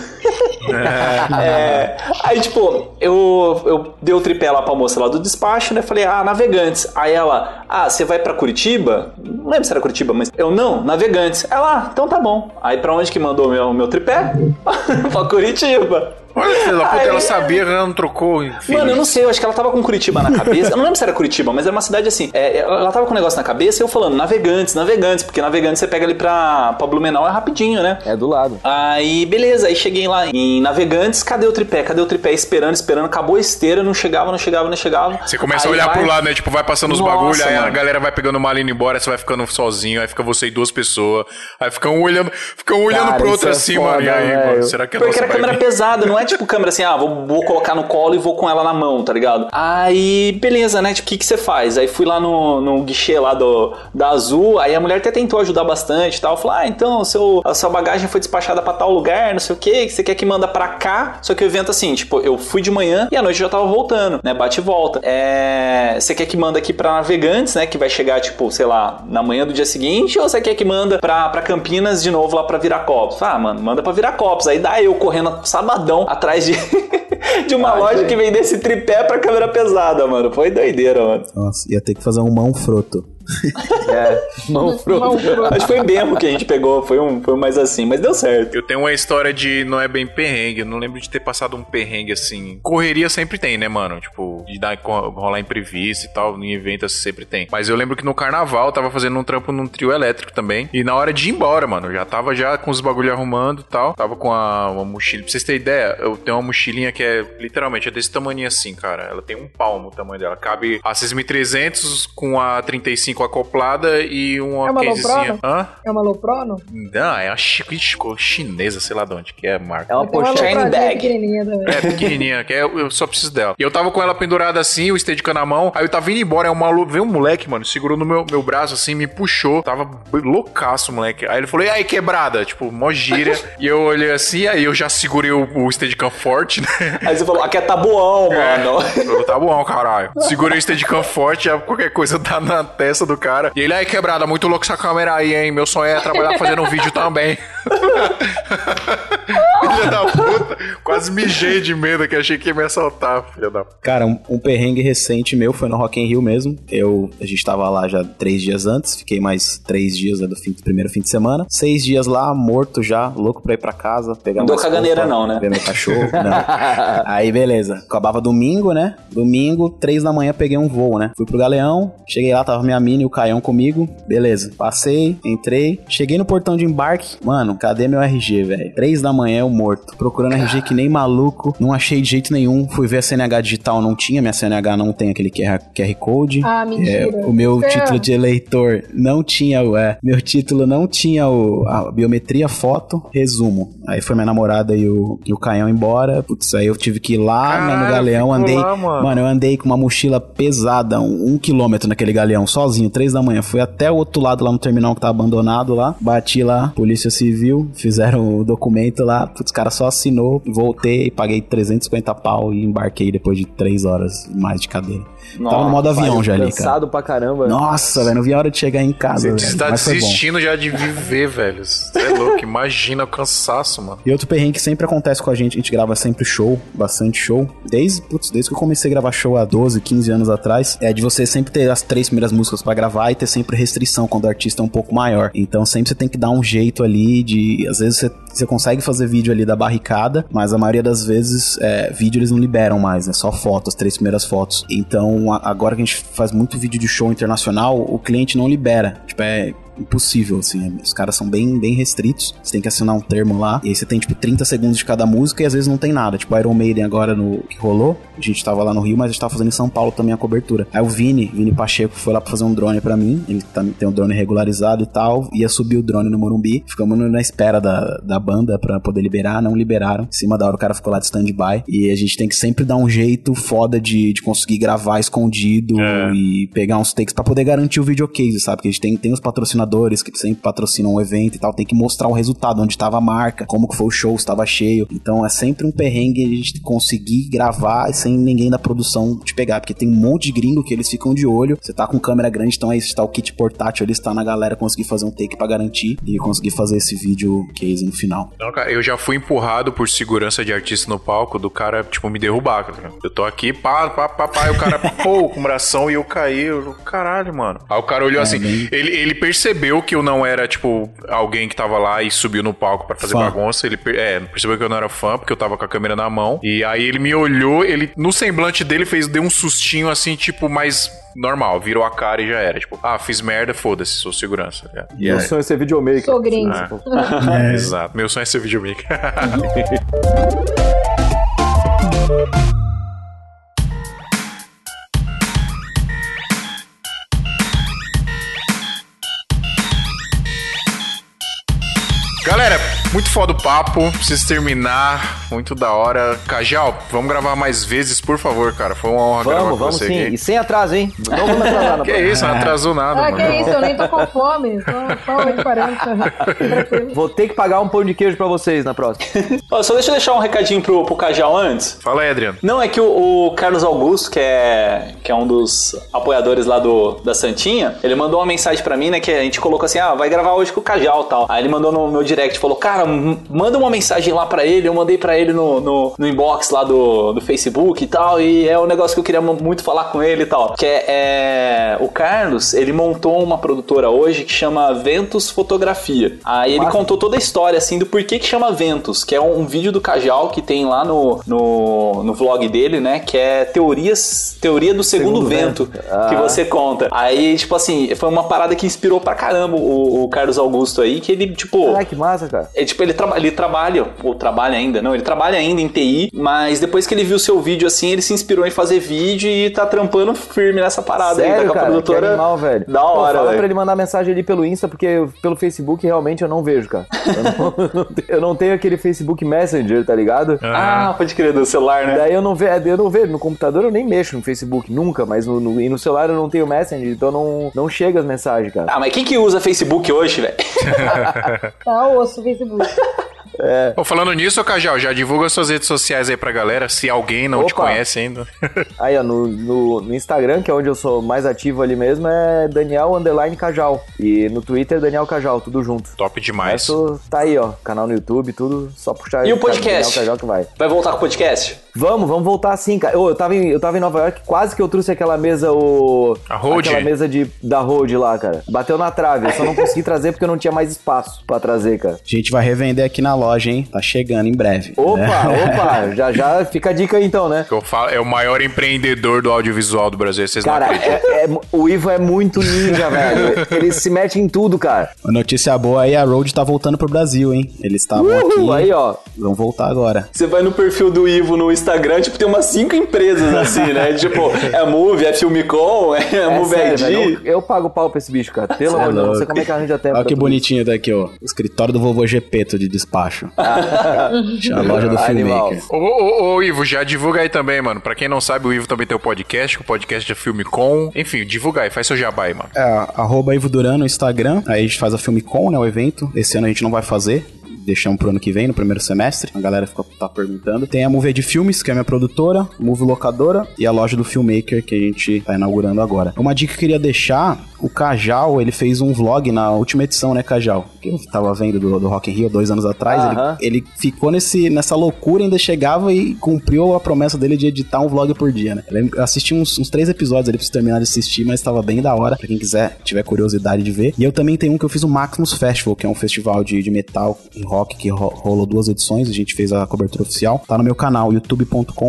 Speaker 3: É, aí, tipo, eu, eu dei o tripé lá pra moça lá do despacho, né? Falei, ah, navegantes. Aí ela, ah, você vai pra Curitiba? Não lembro se era Curitiba, mas eu não, navegantes. Ela, ah, então tá bom. Aí pra onde que mandou meu, meu tripé? pra Curitiba.
Speaker 1: Olha, filha da puta,
Speaker 3: Aí-
Speaker 1: ela sabia, ela não trocou. Enfim.
Speaker 3: Mano, eu não sei, eu acho que ela tava com Curitiba na cabeça. Eu não lembro se era Curitiba, mas era uma cidade assim. É, ela tava com um negócio na cabeça e eu falando, navegantes, navegantes, porque navegantes você pega ali pra, pra Blumenau é rapidinho, né?
Speaker 2: É do lado.
Speaker 3: Aí, beleza, aí cheguei lá em Navegantes, cadê o tripé? Cadê o tripé? Esperando, esperando, acabou a esteira, não chegava, não chegava, não chegava.
Speaker 1: Você começa
Speaker 3: Aí
Speaker 1: a olhar
Speaker 3: vai-
Speaker 1: pro lado, né? Tipo, vai passando os
Speaker 3: Nossa,
Speaker 1: bagulho, aí a galera vai pegando uma linha embora, você vai ficando sozinho, aí fica você e duas pessoas. Aí fica um olhando, fica um olhando
Speaker 2: Cara,
Speaker 1: pro outro
Speaker 2: é
Speaker 1: assim, mano. E
Speaker 2: foda,
Speaker 1: aí, mano, será que a
Speaker 3: Porque
Speaker 1: nossa
Speaker 3: era câmera
Speaker 1: vir?
Speaker 3: pesada, não é tipo câmera assim, ah, vou, vou colocar no colo e vou com ela na mão, tá ligado? Aí, beleza, né? Tipo, o que que você faz? Aí fui lá no, no guichê lá do, da Azul, aí a mulher até tentou ajudar bastante e tal. Falou, ah, então, seu, a sua bagagem foi despachada pra tal lugar, não sei o que, que você quer que manda pra cá. Só que o evento, assim, tipo, eu fui de manhã e à noite eu já tava voltando, né? Bate e volta. É, você quer que manda aqui pra Navegantes, né? Que vai chegar, tipo, sei lá, na manhã do dia seguinte, ou você quer que manda pra Campinas de novo lá pra Viracopos? Ah, mano, manda pra Viracopos. Aí dá eu correndo sabadão atrás de, de uma
Speaker 2: Ah,
Speaker 3: loja
Speaker 2: gente.
Speaker 3: que vende esse tripé pra câmera pesada, mano. Foi doideira, mano.
Speaker 4: Nossa, ia ter que fazer um mão froto.
Speaker 2: É, mão frouxa.
Speaker 3: Acho que foi Bembo que a gente pegou, foi um, foi um mais assim, mas deu certo.
Speaker 1: Eu tenho uma história de não é bem perrengue, eu não lembro de ter passado um perrengue assim. Correria sempre tem, né, mano? Tipo, de dar, rolar imprevisto e tal, em eventos sempre tem. Mas eu lembro que no carnaval eu tava fazendo um trampo num trio elétrico também. E na hora de ir embora, mano, eu já tava já com os bagulho arrumando e tal. Tava com a, uma mochila. Pra vocês terem ideia, eu tenho uma mochilinha que é literalmente é desse tamanho assim, cara. Ela tem um palmo o tamanho dela. Cabe a 6300 com a 35 acoplada e uma
Speaker 5: É uma
Speaker 1: casezinha. Hã?
Speaker 5: É uma Loprono?
Speaker 1: Não, é a chi- ixi, chinesa, sei lá de onde que é a marca.
Speaker 2: É uma
Speaker 5: uma
Speaker 2: pochete.
Speaker 3: Bag.
Speaker 5: pequenininha também.
Speaker 1: É, pequenininha, que é, eu só preciso dela. E eu tava com ela pendurada assim, o Steadicam na mão. Aí eu tava indo embora, aí uma, lu- veio um moleque, mano, segurou no meu, meu braço assim, me puxou. Tava loucaço, moleque. Aí ele falou, e aí, quebrada? Tipo, mó gíria. e eu olhei assim, aí eu já segurei o, o Steadicam forte, né?
Speaker 3: Aí você falou, aqui é tabuão, mano.
Speaker 1: Eu, tá bom, caralho. Segurei o Steadicam forte, já qualquer coisa tá na testa do cara. E ele, aí, quebrada, muito louco essa câmera aí, hein? Meu sonho é trabalhar fazendo um vídeo também. filha da puta. Quase mijei de medo que achei que ia me assaltar, filha da puta.
Speaker 4: Cara, um, um perrengue recente meu foi no Rock in Rio mesmo. Eu, a gente tava lá já três dias antes, fiquei mais três dias né, do, fim, do primeiro fim de semana. Seis dias lá, morto já, louco pra ir pra casa, pegar
Speaker 3: Não deu
Speaker 4: mais
Speaker 3: caganeira
Speaker 4: roupa,
Speaker 3: não, né?
Speaker 4: Ver meu cachorro, não. Aí, beleza. Acabava domingo, né? Domingo, três da manhã, peguei um voo, né? Fui pro Galeão, cheguei lá, tava minha e o Caião comigo. Beleza. Passei, entrei, cheguei no portão de embarque. Mano, cadê meu RG, velho? Três da manhã, eu morto. Procurando RG que nem maluco, não achei de jeito nenhum. Fui ver a CNH digital, não tinha. Minha CNH não tem aquele QR, QR Code.
Speaker 5: Ah, mentira.
Speaker 4: É, o meu
Speaker 5: É.
Speaker 4: título de eleitor não tinha o. É, meu título não tinha o, a biometria, foto, resumo. Aí foi minha namorada e o, e o Caião embora. Putz, aí eu tive que ir lá né, no galeão, andei.
Speaker 1: lá, mano.
Speaker 4: eu andei com uma mochila pesada, um, um quilômetro naquele galeão, sozinho, três da manhã. Fui até o outro lado lá no terminal que tá abandonado lá. Bati lá, Polícia Civil, fizeram o documento lá. Putz, o cara só assinou, voltei, paguei 350 pau e embarquei depois de três horas mais de cadeira. Tava no modo avião já ali, cara.
Speaker 2: Cansado pra caramba.
Speaker 4: Nossa, velho, não vi a hora de chegar em casa, velho.
Speaker 1: Você tá
Speaker 4: Mas foi bom.
Speaker 1: desistindo já de viver, velho. Você é louco, imagina o cansaço, mano.
Speaker 4: E outro perrengue que sempre acontece com a gente, a gente grava sempre show, bastante show. Desde, putz, desde que eu comecei a gravar show há 12, 15 anos atrás, é de você sempre ter as três primeiras músicas pra gravar e ter sempre restrição quando o artista é um pouco maior. Então sempre você tem que dar um jeito ali de. Às vezes você, você consegue fazer vídeo ali da barricada, mas a maioria das vezes é, vídeo eles não liberam mais, é só foto, as três primeiras fotos. Então a- agora que a gente faz muito vídeo de show internacional, o cliente não libera. Tipo, é impossível, assim. Os caras são bem, bem restritos. Você tem que assinar um termo lá. E aí você tem, tipo, 30 segundos de cada música e às vezes não tem nada. Tipo, Iron Maiden agora no que rolou. A gente tava lá no Rio, mas a gente tava fazendo em São Paulo também a cobertura. Aí o Vini, Vini Pacheco, foi lá pra fazer um drone pra mim. Ele também tem um drone regularizado e tal. Ia subir o drone no Morumbi. Ficamos na espera da, da banda pra poder liberar. Não liberaram. Em cima da hora o cara ficou lá de stand-by. E a gente tem que sempre dar um jeito foda de, de conseguir gravar escondido e pegar uns takes pra poder garantir o videocase, sabe? Porque a gente tem, tem os patrocinadores que sempre patrocinam o evento e tal. Tem que mostrar o resultado, onde tava a marca, como que foi o show, se tava cheio. Então é sempre um perrengue a gente conseguir gravar sem ninguém da produção te pegar. Porque tem um monte de gringo que eles ficam de olho. Você tá com câmera grande, então aí está o kit portátil ali, está na galera conseguir fazer um take pra garantir e conseguir fazer esse vídeo case no final.
Speaker 1: Não, cara, eu já fui empurrado por segurança de artista no palco do cara, tipo, me derrubar. Cara. Eu tô aqui, pá, pá, pá, pá, e o cara, pô, com o bração e eu caí. Eu, caralho, mano. Aí o cara olhou assim,
Speaker 4: bem-
Speaker 1: ele, ele percebeu que eu não era, tipo, alguém que tava lá e subiu no palco pra fazer
Speaker 4: Fã.
Speaker 1: bagunça. Ele é, percebeu que eu não era fã, porque eu tava com a câmera na mão. E aí ele me olhou, ele, no semblante dele, fez, deu um sustinho assim, tipo, mais normal. Virou a cara e já era. Tipo, ah, fiz merda, foda-se, sou segurança. E
Speaker 2: Meu sonho é ser videomaker.
Speaker 5: Sou gringo.
Speaker 1: É. Exato. Meu sonho é ser videomaker. muito foda o papo. Preciso terminar. Muito da hora. Cajal, vamos gravar mais vezes, por favor, cara. Foi uma honra gravar
Speaker 2: Vamos,
Speaker 1: com
Speaker 2: vamos
Speaker 1: você
Speaker 2: sim.
Speaker 1: aqui.
Speaker 2: E sem atraso, hein? Não vamos atrasar na
Speaker 1: Que isso, não atrasou nada,
Speaker 5: Ah,
Speaker 1: mano.
Speaker 5: que isso, eu nem tô com fome. Só, só 8h40. Tranquilo.
Speaker 2: Vou ter que pagar um pão de queijo pra vocês na próxima.
Speaker 3: Ó, só deixa eu deixar um recadinho pro, pro Cajal antes.
Speaker 1: Fala aí, Adriano.
Speaker 3: Não, é que o, o Carlos Augusto, que é, que é um dos apoiadores lá do, da Santinha, ele mandou uma mensagem pra mim, né? Que a gente colocou assim: ah, vai gravar hoje com o Cajal e tal. Aí ele mandou no meu direct, falou: cara, m- manda uma mensagem lá pra ele. Eu mandei pra ele no, no, no inbox lá do, do Facebook e tal. E é um negócio que eu queria mu- muito falar com ele e tal. Que é, é, o Carlos, ele montou uma produtora hoje que chama Ventus Fotografia. Aí ele contou toda a história, assim, do porquê que chama Ventus, que é um, um vídeo do Cajal que tem lá no, no, no vlog dele, né? Que é teorias, teoria do segundo,
Speaker 2: Segundo
Speaker 3: vento,
Speaker 2: vento. Ah.
Speaker 3: que você conta. Aí, tipo assim, foi uma parada que inspirou pra caramba o, o Carlos Augusto aí, que ele, tipo.
Speaker 2: Caraca, que massa, cara.
Speaker 3: É, tipo, ele, traba- ele trabalha, ou trabalha ainda, não, ele trabalha ainda em TI, mas depois que ele viu seu vídeo assim, ele se inspirou em fazer vídeo e tá trampando firme nessa parada aí, tá
Speaker 2: Sério,
Speaker 3: com a
Speaker 2: cara, que
Speaker 3: produtora.
Speaker 2: animal, velho.
Speaker 3: Da
Speaker 2: Pô,
Speaker 3: hora,
Speaker 2: Fala
Speaker 3: velho.
Speaker 2: pra ele mandar mensagem ali pelo Insta, porque pelo Facebook realmente eu não vejo, cara. Eu não, eu não tenho- eu aquele Facebook Messenger, tá ligado?
Speaker 3: Ah, pode crer, do celular, né?
Speaker 2: Daí eu não, ve eu não vejo. No computador eu nem mexo no Facebook, nunca. Mas no, no- e no celular eu não tenho Messenger, então não, não chega as mensagens, cara.
Speaker 3: Ah, mas quem que usa Facebook hoje, velho?
Speaker 5: Tá osso o
Speaker 1: Bom, falando nisso, Cajal, já divulga suas redes sociais aí pra galera, se alguém não te
Speaker 2: Opa.
Speaker 1: conhece ainda.
Speaker 2: Aí, ó, no, no, no Instagram, que é onde eu sou mais ativo ali mesmo, é Daniel Underline Cajal. E no Twitter, Daniel Cajal, tudo junto.
Speaker 1: Top demais.
Speaker 2: Isso tá aí, ó. Canal no YouTube, tudo, só puxar
Speaker 3: E o
Speaker 2: Daniel
Speaker 3: podcast?
Speaker 2: Cajal que vai.
Speaker 3: Vai voltar com o podcast?
Speaker 2: Vamos, vamos voltar sim, cara. Ô, eu, tava em, eu tava em Nova York, quase que eu trouxe aquela mesa, o.
Speaker 1: A Rode?
Speaker 2: Aquela mesa de, da Rode lá, cara. Bateu na trave. Eu só não consegui trazer porque eu não tinha mais espaço pra trazer, cara.
Speaker 4: A gente vai revender aqui na loja, hein? Tá chegando em breve.
Speaker 2: Opa,
Speaker 4: né?
Speaker 2: opa, já já fica a dica aí então, né?
Speaker 1: Eu falo, é o maior empreendedor do audiovisual do Brasil, vocês
Speaker 2: Cara,
Speaker 1: não acreditam.
Speaker 2: é- é- o Ivo é muito ninja, velho. Ele se mete em tudo, cara.
Speaker 4: A notícia boa aí, a Road tá voltando pro Brasil, hein? Eles estavam aqui.
Speaker 2: aí, ó.
Speaker 4: Vão voltar agora.
Speaker 3: Você vai no perfil do Ivo no Instagram, tipo, tem umas cinco empresas assim, né? Tipo, é a Move, é a Filmicom, é a
Speaker 2: É
Speaker 3: Move
Speaker 2: sério,
Speaker 3: ID.
Speaker 2: velho, eu, eu pago pau pra esse bicho, cara. Pelo amor de Deus, não sei como é que arranja tempo.
Speaker 4: Olha
Speaker 2: pra
Speaker 4: que bonitinho daqui, ó. O escritório do vovô Gepeto de despacho. a loja do filmmaker.
Speaker 1: Ô, ô, ô, Ivo, já divulga aí também, mano. Pra quem não sabe, o Ivo também tem o podcast, o podcast é Filme Com. Enfim, divulga aí, faz seu jabá aí, mano.
Speaker 4: É, arroba Ivo Duran no Instagram. Aí a gente faz a Filmicon, né? O evento. Esse ano a gente não vai fazer. Deixamos pro ano que vem, no primeiro semestre. A galera fica, tá perguntando. Tem a Movie de Que é a minha produtora, Movie Locadora, e a loja do Filmmaker, que a gente tá inaugurando agora. Uma dica que eu queria deixar, o Cajal, ele fez um vlog na última edição, né, Cajal? Que eu tava vendo do, do Rock in Rio dois anos atrás.
Speaker 2: Aham.
Speaker 4: Ele, ele ficou nesse, nessa loucura, ainda chegava e cumpriu a promessa dele de editar um vlog por dia, né? Eu assisti uns, uns três episódios ali pra você terminar de assistir, mas tava bem da hora, pra quem quiser, tiver curiosidade de ver. E eu também tenho um que eu fiz o Maximus Festival, que é um festival de, de metal e rock que ro- rolou duas edições, a gente fez a cobertura oficial. Tá no meu canal, youtube.com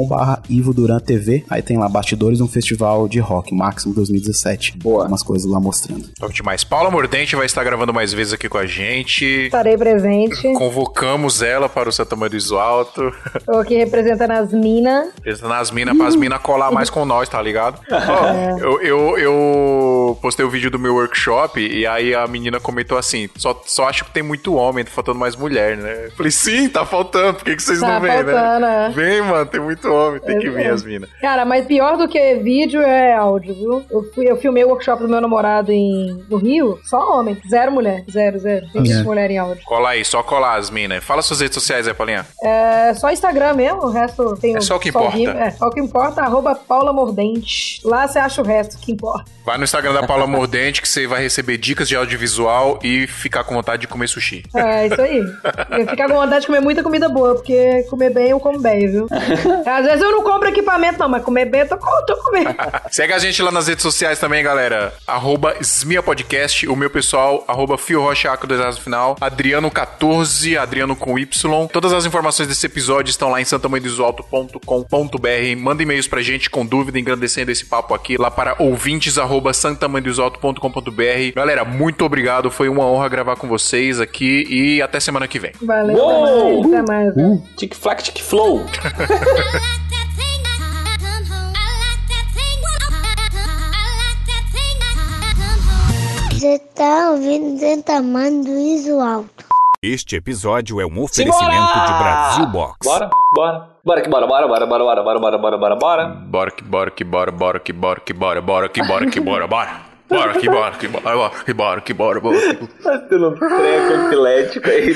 Speaker 4: barra Ivo Duran TV. Aí tem lá, bastidores, um festival de rock, Maximus 2017.
Speaker 2: Boa.
Speaker 4: Umas coisas lá mostrando.
Speaker 1: Top demais. Paula Mordente vai estar gravando mais vezes aqui com a gente.
Speaker 5: Estarei presente.
Speaker 1: Convocamos ela para o Santa Maria do Alto.
Speaker 5: Tô aqui representando as minas.
Speaker 1: Pensando nas minas, para as minas colar mais com nós, tá ligado? Ó, eu, eu, eu postei o vídeo do meu workshop e aí a menina comentou assim: só, só acho que tem muito homem, tá faltando mais mulher, né? Eu falei, sim, tá faltando, por que, que vocês
Speaker 5: Tá
Speaker 1: não vêm,
Speaker 5: faltando,
Speaker 1: né?
Speaker 5: é.
Speaker 1: Vem, mano, tem muito homem, tem que vir
Speaker 5: Exato.
Speaker 1: as minas.
Speaker 5: Cara, mas pior do que vídeo é áudio, viu? Eu, fui, eu filmei o workshop do meu namorado em, no Rio, só homem, zero mulher, zero, zero. Tem
Speaker 4: É.
Speaker 5: mulher em áudio.
Speaker 1: Cola aí, só colar as minas. Fala suas redes sociais aí, Paulinha.
Speaker 5: É só Instagram mesmo, o resto tem
Speaker 1: É só o que importa.
Speaker 5: Gui- É, só o que importa, arroba Paula Mordente. Lá você acha o resto que importa.
Speaker 1: Vai no Instagram da Paula Mordente que você vai receber dicas de audiovisual e ficar com vontade de comer sushi.
Speaker 5: É, isso aí. Eu fico com vontade de comer muita comida boa, porque comer bem eu como bem, viu? Às vezes eu não compro equipamento, não, mas comer bem eu tô, tô comendo.
Speaker 1: Segue a gente lá nas redes sociais também, galera. Arroba Smia Podcast, o meu pessoal, arroba Fio Rocha Aco, dois no final, Adriano14, Adriano com Y. Todas as informações desse episódio estão lá em santamandesalto.com.br. Manda e-mails pra gente com dúvida, engrandecendo esse papo aqui, lá para ouvintes, arroba santamandesalto.com.br. Galera, muito obrigado, foi uma honra gravar com vocês aqui e até semana que vem.
Speaker 5: Valeu,
Speaker 3: Uou!
Speaker 5: até mais. Até mais.
Speaker 3: Tic-flac, tic-flow.
Speaker 7: Você tá ouvindo tamanho do ISO alto.
Speaker 8: Este episódio é um oferecimento
Speaker 3: Simbora!
Speaker 8: de Brasil Box.
Speaker 3: Bora, bora. Bora que bora, bora, bora, bora, bora, bora, bora, bora, bora, bora.
Speaker 1: Bora que bora que bora, bora que bora que bora, bora que bora que bora, bora. Bora que bora que bora, bora que bora que bora, bora.
Speaker 3: Tá tendo um treco epilético aí.